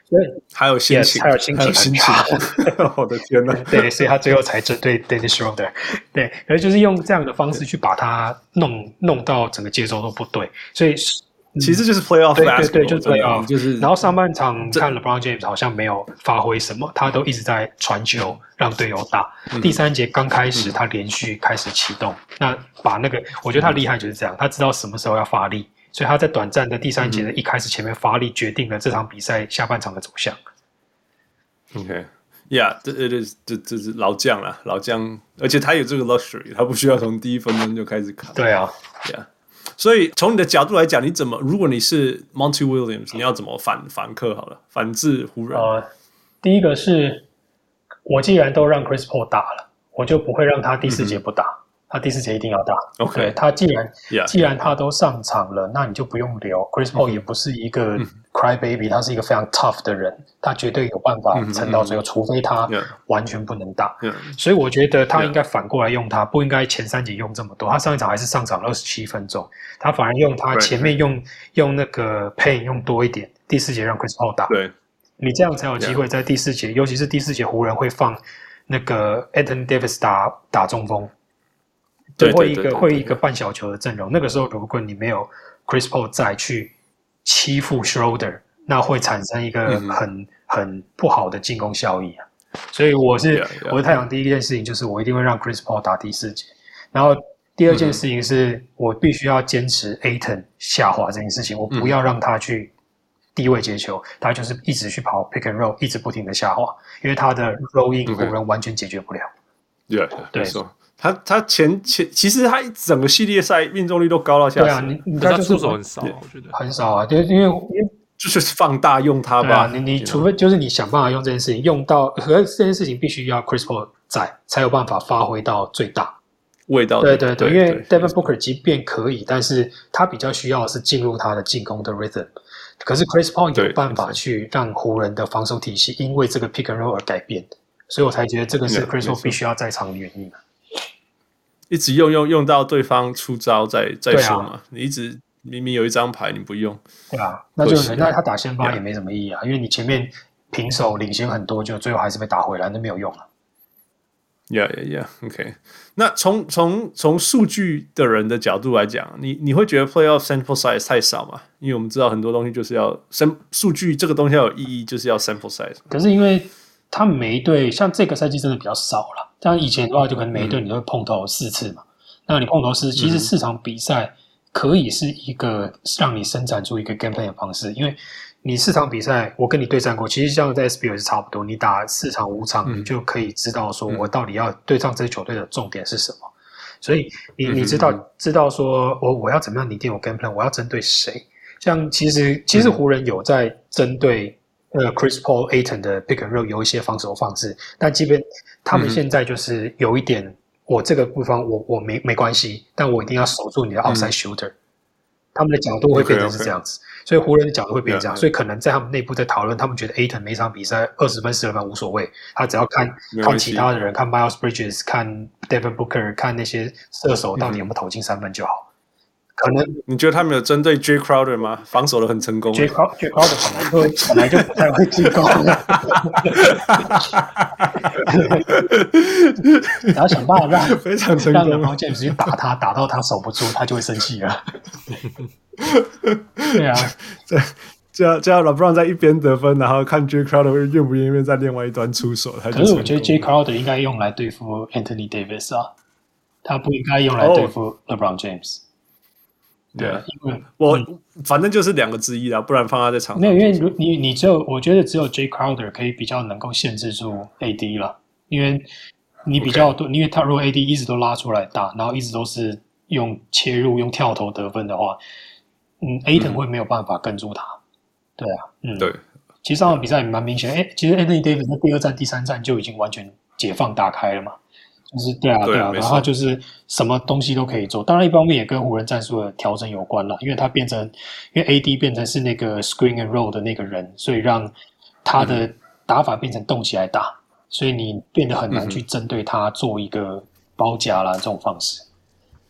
所以还有心情，还有心情，心情。我的天哪！对，所以他最后才针对 Dennis Schroeder。对，可是就是用这样的方式去把他弄弄到整个节奏都不对，所以。其实就是 playoff，对对对，就是 playoff，就是。然后上半场看 LeBron James 好像没有发挥什么，他都一直在传球让队友打。第三节刚开始，他连续开始启动，那把那个，我觉得他厉害就是这样，他知道什么时候要发力，所以他在短暂的第三节的一开始前面发力，决定了这场比赛下半场的走向。OK，Yeah，这这这这是老将了，老将，而且他有这个 luxury，他不需要从第一分钟就开始卡。对啊，Yeah。所以从你的角度来讲，你怎么？如果你是 Monty Williams，你要怎么反反客？好了，反制湖人。呃，第一个是我既然都让 Chris Paul 打了，我就不会让他第四节不打。嗯他第四节一定要打。OK，他既然.既然他都上场了，那你就不用留。Chris Paul 也不是一个 cry baby，、嗯、他是一个非常 tough 的人，他绝对有办法撑到最后，嗯、除非他完全不能打。所以我觉得他应该反过来用他，不应该前三节用这么多。他上一场还是上场二十七分钟，他反而用他前面用用那个 Payne 用多一点，第四节让 Chris Paul 打。对，你这样才有机会在第四节尤其是第四节湖人会放那个 Anthony Davis 打打中锋。对，会一个会一个半小球的阵容，那个时候如果你没有 Chris Paul 再去欺负 Schroeder，那会产生一个很、嗯、很不好的进攻效益啊。所以我是 yeah, yeah, 我的太阳第一件事情就是我一定会让 Chris Paul 打第四节，然后第二件事情是我必须要坚持 Ayton 下滑这件事情，我不要让他去低位接球，他就是一直去跑 pick and roll，一直不停的下滑，因为他的 rolling 湖人完全解决不了。Yeah，对。对。他他前前其实他整个系列赛命中率都高到下。对啊，你你他出手很少，我觉得很少啊，就因为因为就是放大用他吧。你你除非就是你想办法用这件事情用到，和这件事情必须要 Chris Paul 在才有办法发挥到最大味道。对对对，因为 Devin Booker 即便可以，但是他比较需要的是进入他的进攻的 rhythm。可是 Chris Paul 有办法去让湖人的防守体系因为这个 pick and roll 而改变，所以我才觉得这个是 Chris Paul 必须要在场的原因。一直用用用到对方出招再再说嘛，啊、你一直明明有一张牌你不用，对啊，那就那他打先发也没什么意义啊因为你前面平手领先很多，就最后还是被打回来，那没有用啊。Yeah, yeah, yeah. OK，那从从从数据的人的角度来讲，你你会觉得 Playoff sample size 太少吗？因为我们知道很多东西就是要数数据这个东西要有意义，就是要 sample size。可是因为他每一队像这个赛季真的比较少了。像以前的话，就可能每一队你都会碰头四次嘛。嗯、那你碰头四次，其实四场比赛可以是一个让你生产出一个 game plan 的方式。因为你四场比赛，我跟你对战过，其实像在 SBL 是差不多。你打四场五场，你就可以知道说我到底要对上这支球队的重点是什么。所以你你知道知道说我我要怎么样拟定我 game plan，我要针对谁？像其实其实湖人有在针对。呃，Chris Paul、Ayton 的 pick and roll 有一些防守方式，但即便他们现在就是有一点，嗯、我这个部分我我没没关系，但我一定要守住你的 outside shooter，、嗯、他们的角度会变成是这样子，okay, okay. 所以湖人的角度会变成这样，yeah, 所以可能在他们内部在讨论，他们觉得 Ayton 每场比赛二十分、十二分无所谓，他只要看看其他的人，看 Miles Bridges、看 Devin Booker、看那些射手到底有没有投进三分就好。嗯可能你觉得他们有针对 Jay Crowder 吗？防守的很成功。Jay Crowder 本来就本来就不太会进攻。然后想办法让非常成功，让 James 去打他，打到他守不住，他就会生气了。对啊，这这这样 LeBron 在一边得分，然后看 Jay Crowder 会愿不愿意在另外一端出手。可是我觉得 Jay Crowder 应该用来对付 Anthony Davis 啊，他不应该用来对付 LeBron James。对，因为我反正就是两个之一啦，不然放他在场上。没有，因为如你你只有我觉得只有 Jay Crowder 可以比较能够限制住 AD 了，因为你比较多.因为他如果 AD 一直都拉出来打，然后一直都是用切入、用跳投得分的话，嗯，Ayton 会没有办法跟住他。嗯、对啊，嗯，对。其实上场比赛也蛮明显，哎，其实 Anthony Davis 在第二站、第三站就已经完全解放打开了嘛。就是对啊，对啊，然后就是什么东西都可以做。当然，一方面也跟湖人战术的调整有关了，因为他变成，因为 AD 变成是那个 screen and roll 的那个人，所以让他的打法变成动起来打，嗯、所以你变得很难去针对他做一个包夹啦、嗯、这种方式。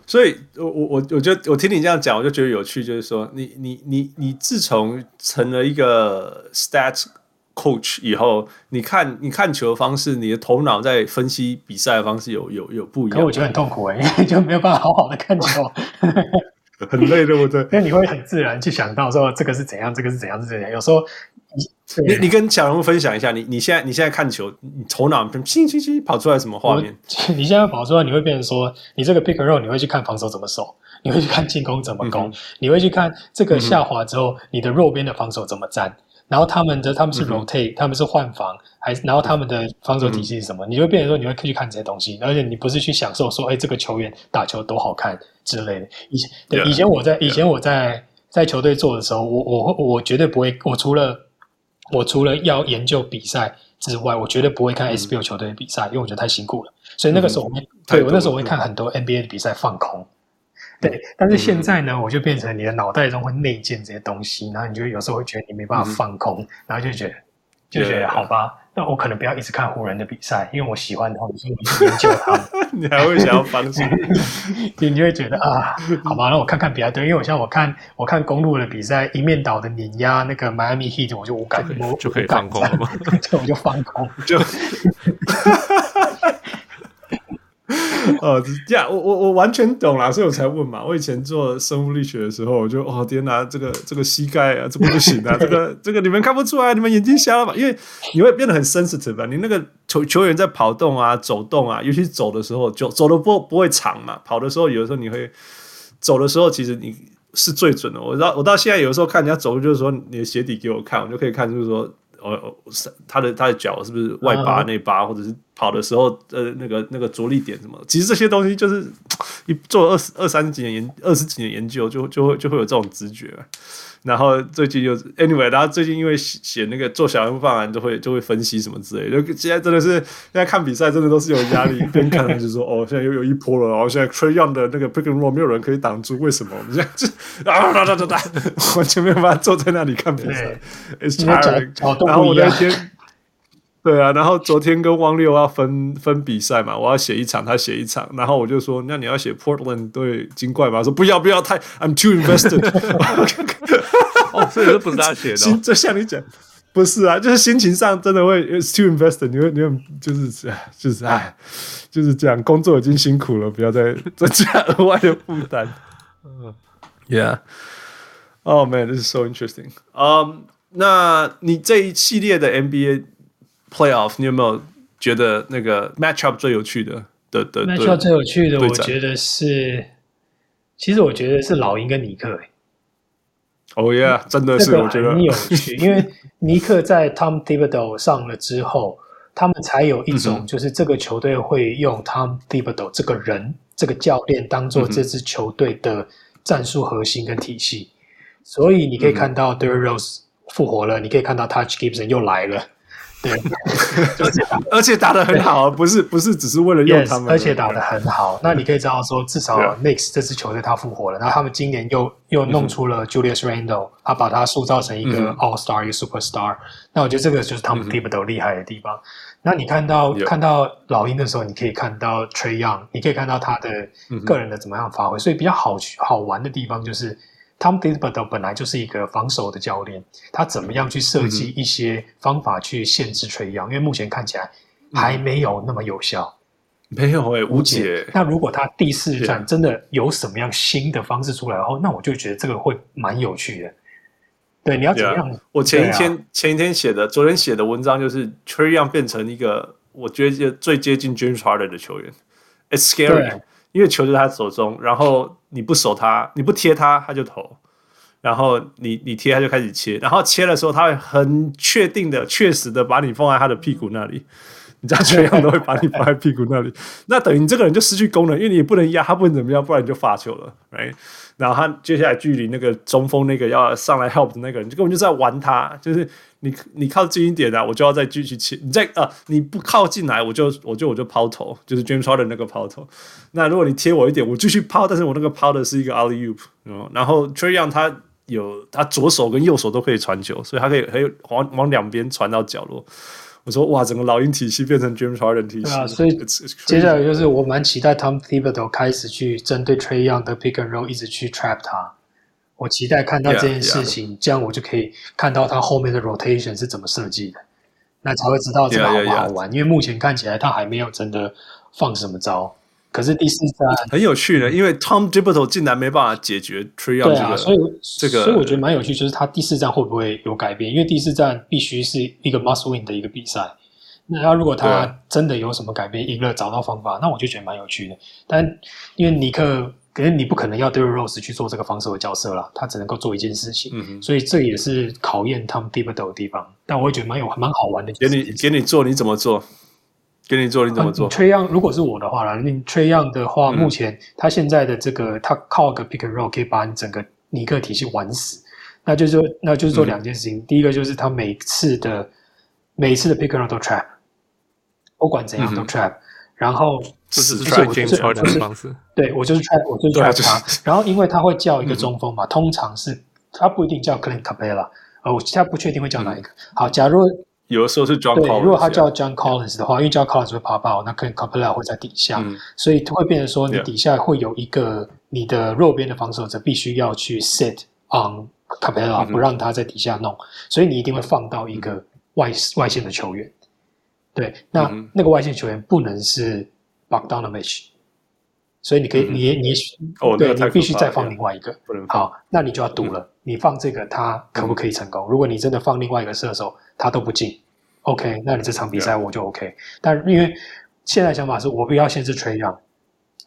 所以我我我我觉得我听你这样讲，我就觉得有趣，就是说你你你你自从成了一个 stats。Coach 以后，你看你看球的方式，你的头脑在分析比赛的方式有有有不一样。可我觉得很痛苦哎，因 为就没有办法好好的看球，很累，对不对？因为你会很自然去想到说这个是怎样，这个是怎样，是怎样。有时候你你你跟小人物分享一下，你你现在你现在看球，你头脑砰砰砰跑出来什么画面？你现在跑出来，你会变成说，你这个 pick and roll，你会去看防守怎么守，你会去看进攻怎么攻，嗯、你会去看这个下滑之后，嗯、你的弱边的防守怎么站。然后他们的他们是 rotate，、嗯、他们是换防，还然后他们的防守体系是什么？嗯、你就变成说你会去看这些东西，而且你不是去享受说，哎，这个球员打球多好看之类的。以前对.以前我在以前我在.在球队做的时候，我我我绝对不会，我除了我除了要研究比赛之外，我绝对不会看 SBL 球队的比赛，嗯、因为我觉得太辛苦了。所以那个时候我会，嗯、对我那时候我会看很多 NBA 的比赛放空。嗯、对，但是现在呢，嗯、我就变成你的脑袋中会内建这些东西，然后你就有时候会觉得你没办法放空，嗯、然后就觉得就觉得好吧。那我可能不要一直看湖人的比赛，因为我喜欢的话，所以我去研究他们。你还会想要放弃？你就会觉得啊，好吧，那我看看比赛。对，因为我像我看我看公路的比赛，一面倒的碾压那个 Miami Heat，我就无感，就，就可以放空了吗？就我就放空，就。哦，这样我我我完全懂啦，所以我才问嘛。我以前做生物力学的时候，我就哦天哪，这个这个膝盖啊，这不不行啊，这个这个你们看不出来，你们眼睛瞎了吧？因为你会变得很 sensitive 啊？你那个球球员在跑动啊、走动啊，尤其走的时候，就走的不不会长嘛。跑的时候，有的时候你会走的时候，其实你是最准的。我到我到现在有的时候看人家走路，就是说你的鞋底给我看，我就可以看，就是说。哦，他的他的脚是不是外八内八，uh. 或者是跑的时候呃那个那个着力点什么？其实这些东西就是一做二十二三十几年研二十几年研究，就就会就会有这种直觉。然后最近又 anyway，然后最近因为写那个做小人物方案，就会就会分析什么之类的。就现在真的是现在看比赛，真的都是有压力。一边看就是说，哦，现在又有一波了，然后现在 Trae Young 的那个 pick and roll 没有人可以挡住，为什么？我们现在就啊哒哒哒哒，完全没有办法坐在那里看比赛。It's tiring。然后我那天。对啊，然后昨天跟汪六要分 分比赛嘛，我要写一场，他写一场，然后我就说，那你要写 Portland 对金怪吗？说不要不要，太 I'm too invested。哦，所以这不是他写的，哦，就像你讲，不是啊，就是心情上真的会 It's too invested，你会你会就是就是哎，就是这样，工作已经辛苦了，不要再增加额外的负担。嗯，Yeah，Oh man，this is so interesting。嗯，那你这一系列的 NBA。Playoff，你有没有觉得那个 matchup 最有趣的的的 matchup 最有趣的？我觉得是，其实我觉得是老鹰跟尼克。哦耶，真的是我觉得很有趣，因为尼克在 Tom Thibodeau 上了之后，他们才有一种就是这个球队会用 Tom Thibodeau 这个人、这个教练当做这支球队的战术核心跟体系。所以你可以看到 Derrick Rose 复活了，你可以看到 Touch Gibson 又来了。对，而且打得很好，不是不是只是为了用他们，而且打得很好。那你可以知道说，至少 Knicks 这支球队他复活了，然后他们今年又又弄出了 Julius Randle，他把他塑造成一个 All Star 一个 Superstar。那我觉得这个就是他们 Thibodeau 厉害的地方。那你看到看到老鹰的时候，你可以看到 Trey Young，你可以看到他的个人的怎么样发挥。所以比较好好玩的地方就是。Tom Thibodeau 本来就是一个防守的教练，他怎么样去设计一些方法去限制 Trae Young？因为目前看起来还没有那么有效，嗯、没有诶、欸，无解。那如果他第四战真的有什么样新的方式出来后，那我就觉得这个会蛮有趣的。对，你要怎么样？Yeah, 我前一天、啊、前一天写的，昨天写的文章就是 Young 变成一个我觉得最接近 James Harden 的球员，It's scary。因为球在他手中，然后你不守他，你不贴他，他就投；然后你你贴他就开始切，然后切的时候他会很确定的、确实的把你放在他的屁股那里，你知道这样都会把你放在屁股那里，那等于你这个人就失去功能，因为你也不能压他，不能怎么样，不然你就发球了，right？然后他接下来距离那个中锋那个要上来 help 的那个人，就根本就在玩他，就是。你你靠近一点啊，我就要再继续切。你再啊，你不靠近来，我就我就我就抛投，就是 James Harden 那个抛投。那如果你贴我一点，我继续抛，但是我那个抛的是一个 alley oop。然后 Trae Young 他有他左手跟右手都可以传球，所以他可以可以往往两边传到角落。我说哇，整个老鹰体系变成 James Harden 体系。啊，所以接下来就是我蛮期待 Tom Thibodeau 开始去针对 Trey Young 的 pick and roll 一直去 trap 他。我期待看到这件事情，yeah, yeah. 这样我就可以看到他后面的 rotation 是怎么设计的，那才会知道这个好不好玩。Yeah. 因为目前看起来他还没有真的放什么招，可是第四站很有趣的，因为 Tom Thibodeau 竟然没办法解决 Young 这个，所以这个，所以我觉得蛮有趣，就是他第四站会不会有改变？因为第四站必须是一个 must win 的一个比赛，那他如果他真的有什么改变，赢了找到方法，那我就觉得蛮有趣的。但因为尼克。可是你不可能要 Derrick Rose 去做这个防守的角色了，他只能够做一件事情，嗯、所以这也是考验 Tom Thibodeau 的地方。但我会觉得蛮有蛮好玩的。给你给你做你怎么做？给你做你怎么做？Trae Young 如果是我的话啦，你 Trae Young 的话，嗯、目前他现在的这个他靠个 pick and roll 可以把你整个尼克体系玩死。那就是说那就是做两件事情。嗯、第一个就是他每次的每次的 pick and roll 都 trap，不管怎样都 trap、嗯。然后这是 James Harden 的方式，对我就是 trap，我就是 trap 他。然后因为他会叫一个中锋嘛，嗯、通常是他不一定叫 Clint Capela，呃，我现在不确定会叫哪一个。嗯、好，假如有的时候是 John Collins，如果他叫 John Collins 的话，因为 John Collins 会爬爆，那 Clint Capela 会在底下，嗯、所以会变成说你底下会有一个你的弱边的防守者必须要去 sit on Capela，不让他在底下弄，嗯、所以你一定会放到一个外、嗯、外线的球员。对，那、嗯、那个外线球员不能是 Bogdanovic，所以你可以，嗯、你你哦，对，你必须再放另外一个。好，那你就要赌了，嗯、你放这个他可不可以成功？嗯、如果你真的放另外一个射手，他都不进，OK，那你这场比赛我就 OK。嗯、但因为现在想法是我不要限制 Trae Young，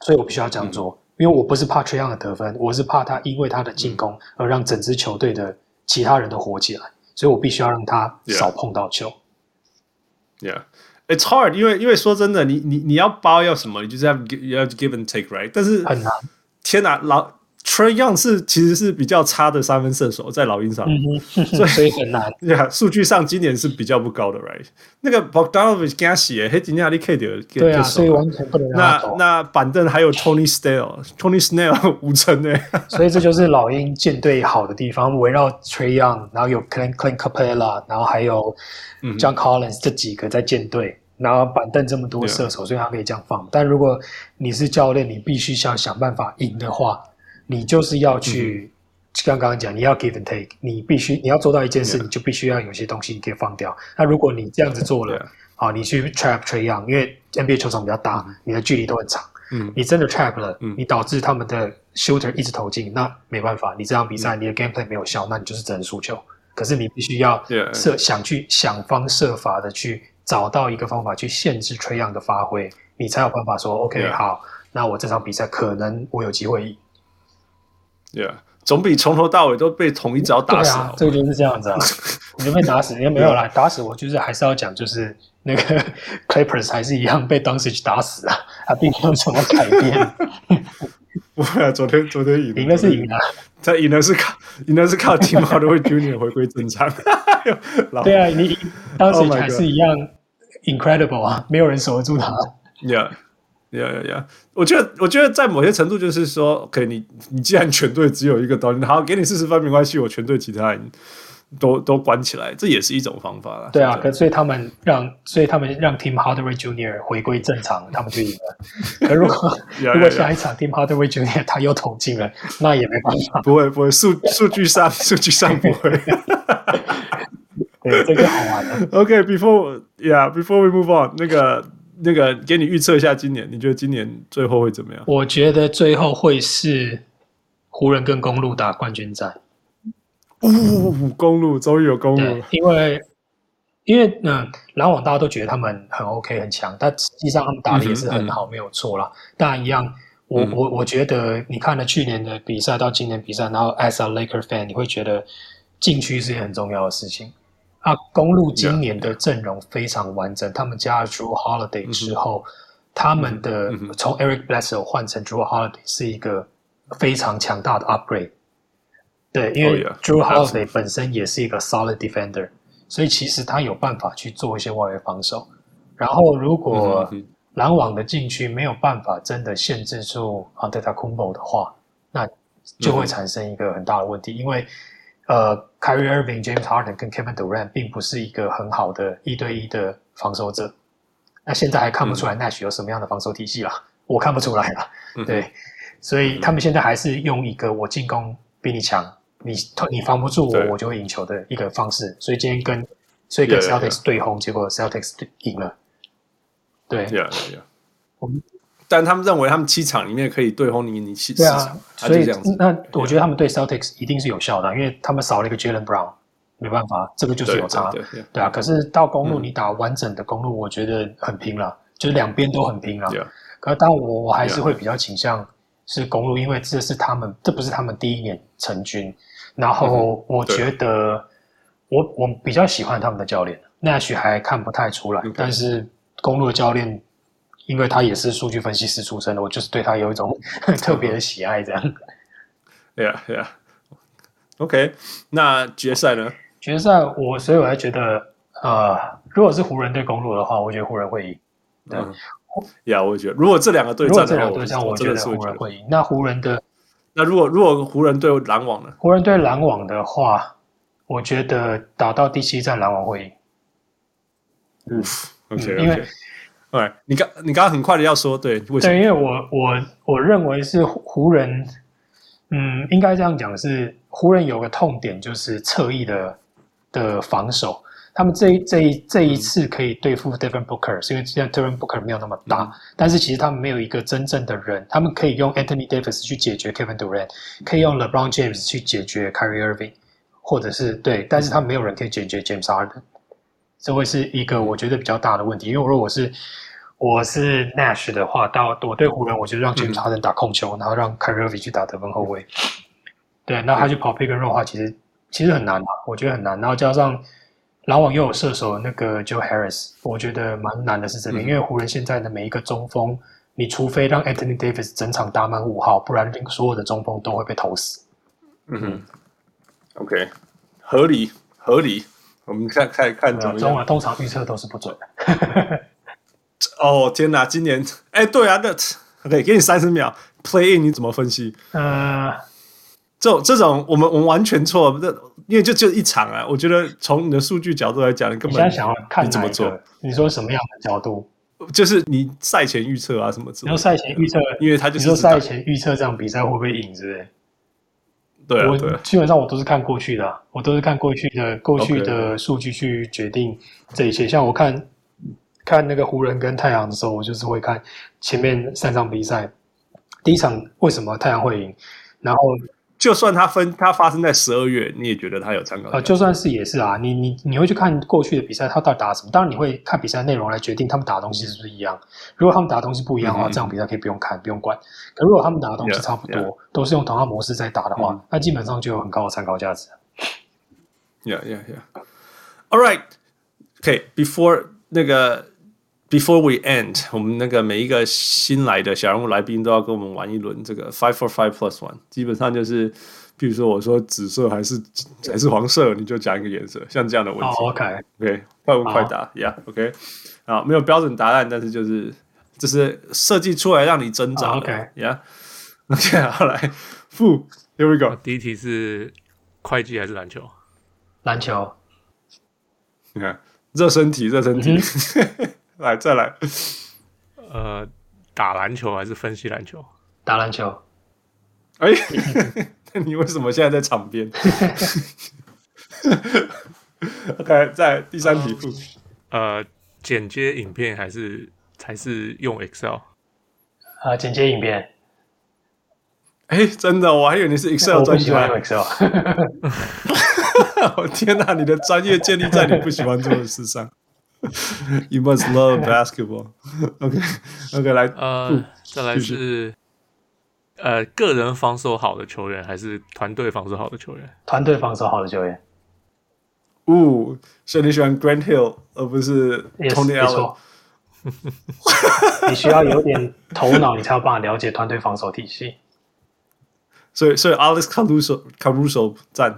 所以我必须要这样做，嗯、因为我不是怕 Trae Young 的得分，我是怕他因为他的进攻而让整支球队的其他人都活起来，所以我必须要让他少碰到球。Yeah. It's hard，因为因为说真的，你你你要包要什么，你就是要要 give and take，right？但是很难。天哪，老 Trae Young 是其实是比较差的三分射手，在老鹰上，所以所以很难。数据上今年是比较不高的，right？那个 Bogdanovic 给他写，黑金亚利 K 的，对啊，所以完全不能让他那那板凳还有 Tony Snell，Tony Snell 五成诶。所以这就是老鹰舰队好的地方，围绕 Trae Young，然后有 Clint Clint Capela，然后还有。John Collins 这几个在舰队，然后板凳这么多射手，所以他可以这样放。但如果你是教练，你必须想想办法赢的话，你就是要去刚刚讲，你要 give and take，你必须你要做到一件事，你就必须要有些东西你可以放掉。那如果你这样子做了，好，你去 trap Trae Young，因为 NBA 球场比较大，你的距离都很长，嗯，你真的 trap 了，你导致他们的 shooter 一直投进，那没办法，你这场比赛你的 game play 没有效，那你就是只能输球。可是你必须要设想去想方设法的去找到一个方法去限制 Trae Young 的发挥，你才有办法说 OK. 好，那我这场比赛可能我有机会赢。Yeah，总比从头到尾都被同一招打死。啊，这个就是这样子啊，你就被打死，也没有啦，打死我就是还是要讲，就是那个 Clippers 还是一样被 Doncic 打死啊，他并没有什么改变。不会啊，昨天昨天赢赢的是赢的。他赢的是靠，赢的是靠 Tim Hardaway Junior 回归正常。对啊，你当时还是一样 incredible 啊，没有人守得住他。Yeah，yeah，yeah，yeah。我觉得，我觉得在某些程度就是说，OK，你你既然全队只有一个刀，好，给你四十分没关系，我全队其他人。都都关起来，这也是一种方法了。对啊，可所以他们让，所以他们让 Tim Hardaway Junior 回归正常，他们就赢了。可如果 如果下一场 Tim Hardaway Junior 他又投进了，那也没办法。不会不会，数数据上数据上不会。对，这个好玩的。OK，before yeah，before we move on，那个那个给你预测一下今年，你觉得今年最后会怎么样？我觉得最后会是湖人跟公路打冠军战。呜，公路终于有公路，因为因为嗯，篮网大家都觉得他们很 OK 很强，但实际上他们打的也是很好，嗯、没有错啦。当然一样，我、嗯、我我觉得你看了去年的比赛到今年比赛，然后 as a Laker fan，你会觉得禁区是一件很重要的事情啊。公路今年的阵容非常完整，嗯、他们加了 Drew Holiday 之后，嗯、他们的、嗯、从 Eric Bledsoe 换成 Drew Holiday 是一个非常强大的 upgrade。对，因为 Drew Holiday 本身也是一个 solid defender，所以其实他有办法去做一些外围防守。然后，如果篮网的禁区没有办法真的限制住 Antetokounmpo 的话，那就会产生一个很大的问题。因为呃，Kyrie Irving、James Harden 跟 Kevin Durant 并不是一个很好的一对一的防守者。那现在还看不出来 Nash 有什么样的防守体系啦，我看不出来啦。对，所以他们现在还是用一个我进攻比你强。你你防不住我，我就会赢球的一个方式。所以今天跟所以跟 Celtics 对轰，结果 Celtics 赢了。对 yeah. 我们但他们认为他们七场里面可以对轰你你七对啊，所以那我觉得他们对 Celtics 一定是有效的，因为他们少了一个 Jaylen Brown，没办法，这个就是有差。对，对，对，对啊，可是到公路你打完整的公路，我觉得很拼了，嗯、就是两边都很拼了。Yeah. 可是当我我还是会比较倾向是公路，因为这是他们这不是他们第一年成军。然后我觉得我，我我比较喜欢他们的教练，Nash 还看不太出来.但是公路的教练，因为他也是数据分析师出身的，我就是对他有一种特别的喜爱，这样。对呀对呀，OK，那决赛呢？决赛我所以我还觉得，呃，如果是湖人对公路的话，我觉得湖人会赢。对，呀、嗯，我觉得如果这两个对战的话，这两个对战，我觉得湖人会赢。那湖人的，那如果如果湖人对篮网呢？湖人对篮网的话，我觉得打到第七战篮网会赢。嗯，OK，因为，对，你刚你刚刚很快的要说，对，为什么？对，因为我我我认为是湖人，嗯，应该这样讲是湖人有个痛点就是侧翼的的防守，他们这一这一这一次可以对付 Devin Booker，是因为现在 Devin Booker 没有那么大，嗯，但是其实他们没有一个真正的人，他们可以用 Anthony Davis 去解决 Kevin Durant，可以用 LeBron James 去解决 Kyrie Irving，或者是对，但是他们没有人可以解决 James Harden。这会是一个我觉得比较大的问题，因为如果我是我是 Nash 的话，到我对湖人，我就让 James Harden 打控球，嗯、然后让 Kyrie 去打得分后卫。对，那他去跑 pick and roll 的话，其实其实很难，我觉得很难。然后加上篮网又有射手那个 Joe Harris，我觉得蛮难的是这边，嗯、因为湖人现在的每一个中锋，你除非让 Anthony Davis 整场打满五号，不然所有的中锋都会被投死。嗯哼，OK，合理合理。我们看看看怎么样？中啊，通常预测都是不准的。哦天哪，今年哎，对啊，那 OK，给你三十秒，Play in，你怎么分析？呃，这种这种，我们我们完全错，这因为就就一场啊。我觉得从你的数据角度来讲，你根本你现在想要看你怎么做？你说什么样的角度？就是你赛前预测啊，什么？你说赛前预测，因为他就是赛前预测这场比赛会不会赢，是不是？对、啊，我基本上我都是看过去的、啊，我都是看过去的过去的数据去决定这一切。Okay. 像我看看那个湖人跟太阳的时候，我就是会看前面三场比赛，第一场为什么太阳会赢，然后。就算它分它发生在十二月，你也觉得它有参考？呃，就算是也是啊，你你你会去看过去的比赛，他到底打什么？当然你会看比赛内容来决定他们打的东西是不是一样。如果他们打的东西不一样的话，嗯、这场比赛可以不用看，不用管。可如果他们打的东西差不多，yeah, yeah. 都是用同样模式在打的话，那、嗯、基本上就有很高的参考价值。Yeah, yeah, yeah. All right. Okay, before 那个。Before we end，我们那个每一个新来的小人物来宾都要跟我们玩一轮这个 Five for Five Plus One，基本上就是，比如说我说紫色还是还是黄色，你就讲一个颜色，像这样的问题。Oh, OK，OK，okay. 快问快答，Yeah，OK，啊，没有标准答案，但是就是就是设计出来让你增长。OK，Yeah，OK，好来，负，Here we go。第一题是会计还是篮球？篮球。你看，热身题，热身题。Mm-hmm. 来，再来。呃，打篮球还是分析篮球？打篮球。哎，那 你为什么现在在场边？OK，在第三题。呃，剪接影片还是还是用 Excel？啊，剪接影片。哎，真的，我还以为你是 Excel 专家。用 Excel。我天哪，你的专业建立在你不喜欢做的事上。You must love basketball. OK, OK，来，呃，再来是，呃，个人防守好的球员还是团队防守好的球员？团队防守好的球员。哦，所以你喜欢 Grant Hill 而不是 Tony Allen？你需要有点头脑，你才有办法了解团队防守体系。所以，所以 Alex Caruso Caruso 占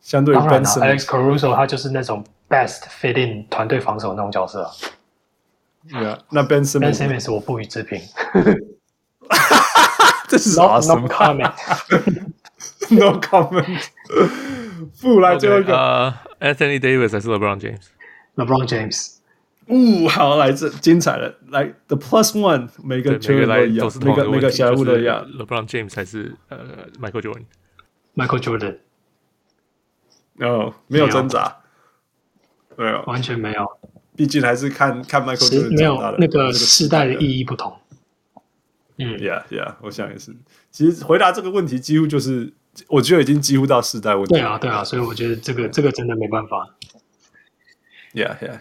相对于 Ben Simmons，Alex Caruso 他就是那种。Best fit in 团队防守那种角色，对啊，那 Ben Simmons，Ben Simmons 我不予置评。这是啥？No comment，No comment。不来最后一个，Anthony Davis 还是 LeBron James？LeBron James。呜，好，来这精彩了，来 The Plus One，每个球员都一样，每个每个小人物都一样。LeBron James 还是呃 Michael Jordan？Michael Jordan。哦，没有挣扎。对啊，完全没有。毕竟还是看看 Michael Jordan 没有那个世代的意义不同。嗯，Yeah Yeah，我想也是。其实回答这个问题，几乎就是我觉得已经几乎到世代问题。对啊，对啊，所以我觉得这个这个真的没办法。Yeah Yeah。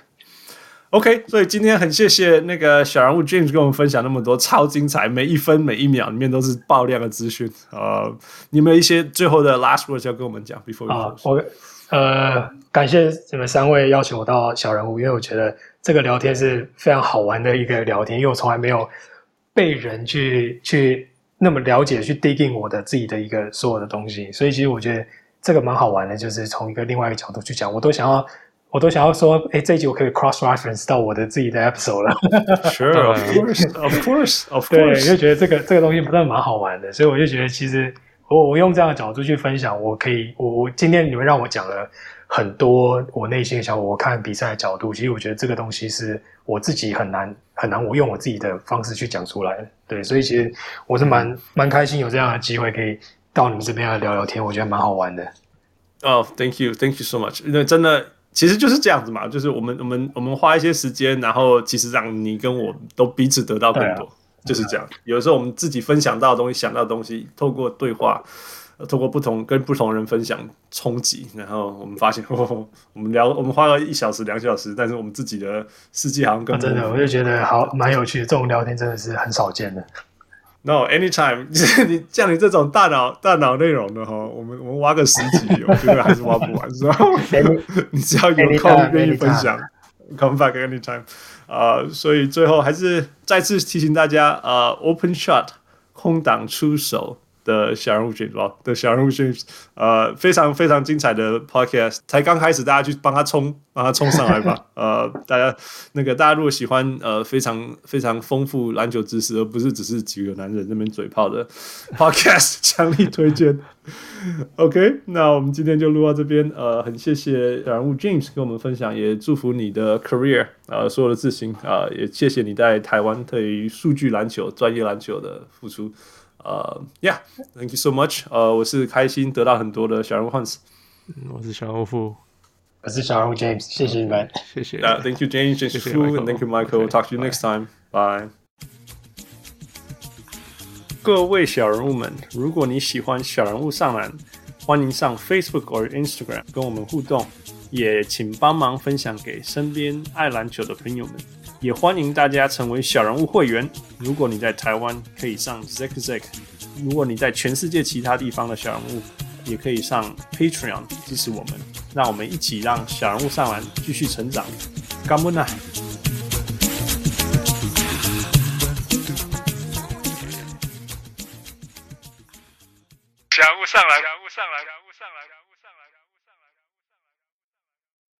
OK，所以今天很谢谢那个小人物 James 跟我们分享那么多超精彩，每一分每一秒里面都是爆量的资讯。呃，你们一些最后的 last words 要跟我们讲？Before 啊，我呃。感谢你们三位邀请我到小人物，因为我觉得这个聊天是非常好玩的一个聊天，因为我从来没有被人去去那么了解去 digging 我的自己的一个所有的东西，所以其实我觉得这个蛮好玩的，就是从一个另外一个角度去讲，我都想要，我都想要说，哎，这一集我可以 cross reference 到我的自己的 episode 了。Sure，of course，of course，of course。对，就觉得这个这个东西不但蛮好玩的，所以我就觉得其实我我用这样的角度去分享，我可以，我我今天你们让我讲了很多我内心的想法，我看比赛的角度，其实我觉得这个东西是我自己很难很难，我用我自己的方式去讲出来的。对，所以其实我是蛮蛮开心有这样的机会可以。到你们这边来聊聊天，我觉得蛮好玩的。哦、oh,，Thank you，Thank you so much。因为真的，其实就是这样子嘛，就是我们我们我们花一些时间，然后其实让你跟我都彼此得到更多，啊、就是这样。有时候我们自己分享到的东西，想到的东西，透过对话，透过不同跟不同人分享冲击，然后我们发现，哦、我们聊，我们花了一小时、两小时，但是我们自己的世界好像更、啊、真的，我就觉得好蛮有趣的。这种聊天真的是很少见的。No，anytime，你像你这种大脑大脑内容的哈，我们我们挖个十集，我觉得还是挖不完，是吧？你只要有空愿意分享，come back anytime。啊、uh，所以最后还是再次提醒大家，呃、uh，open shot 空档出手。的小人物选手的小人物选手，呃，非常非常精彩的 podcast，才刚开始，大家去帮他冲，帮他冲上来吧。呃，大家那个大家如果喜欢呃非常非常丰富篮球知识，而不是只是几个男人那边嘴炮的 podcast，强力推荐。OK，那我们今天就录到这边。呃，很谢谢小人物 James 跟我们分享，也祝福你的 career，呃，所有的自信啊、呃，也谢谢你在台湾对于数据篮球、专业篮球的付出。呃、uh,，Yeah，Thank you so much。呃，我是开心得到很多的小人物 Hans，我是小人物富，我是小人物 James，谢谢你们，谢谢。Uh, thank you James，谢谢 Fu，Thank you Michael。Talk to you next time，Bye。各位小人物们，如果你喜欢小人物上篮，欢迎上 Facebook 或 Instagram 跟我们互动，也请帮忙分享给身边爱篮球的朋友们。也欢迎大家成为小人物会员。如果你在台湾，可以上 Zack Zack；如果你在全世界其他地方的小人物，也可以上 Patreon 支持我们。让我们一起让小人物上篮继续成长。干不呢？小人物上来，小人物上来。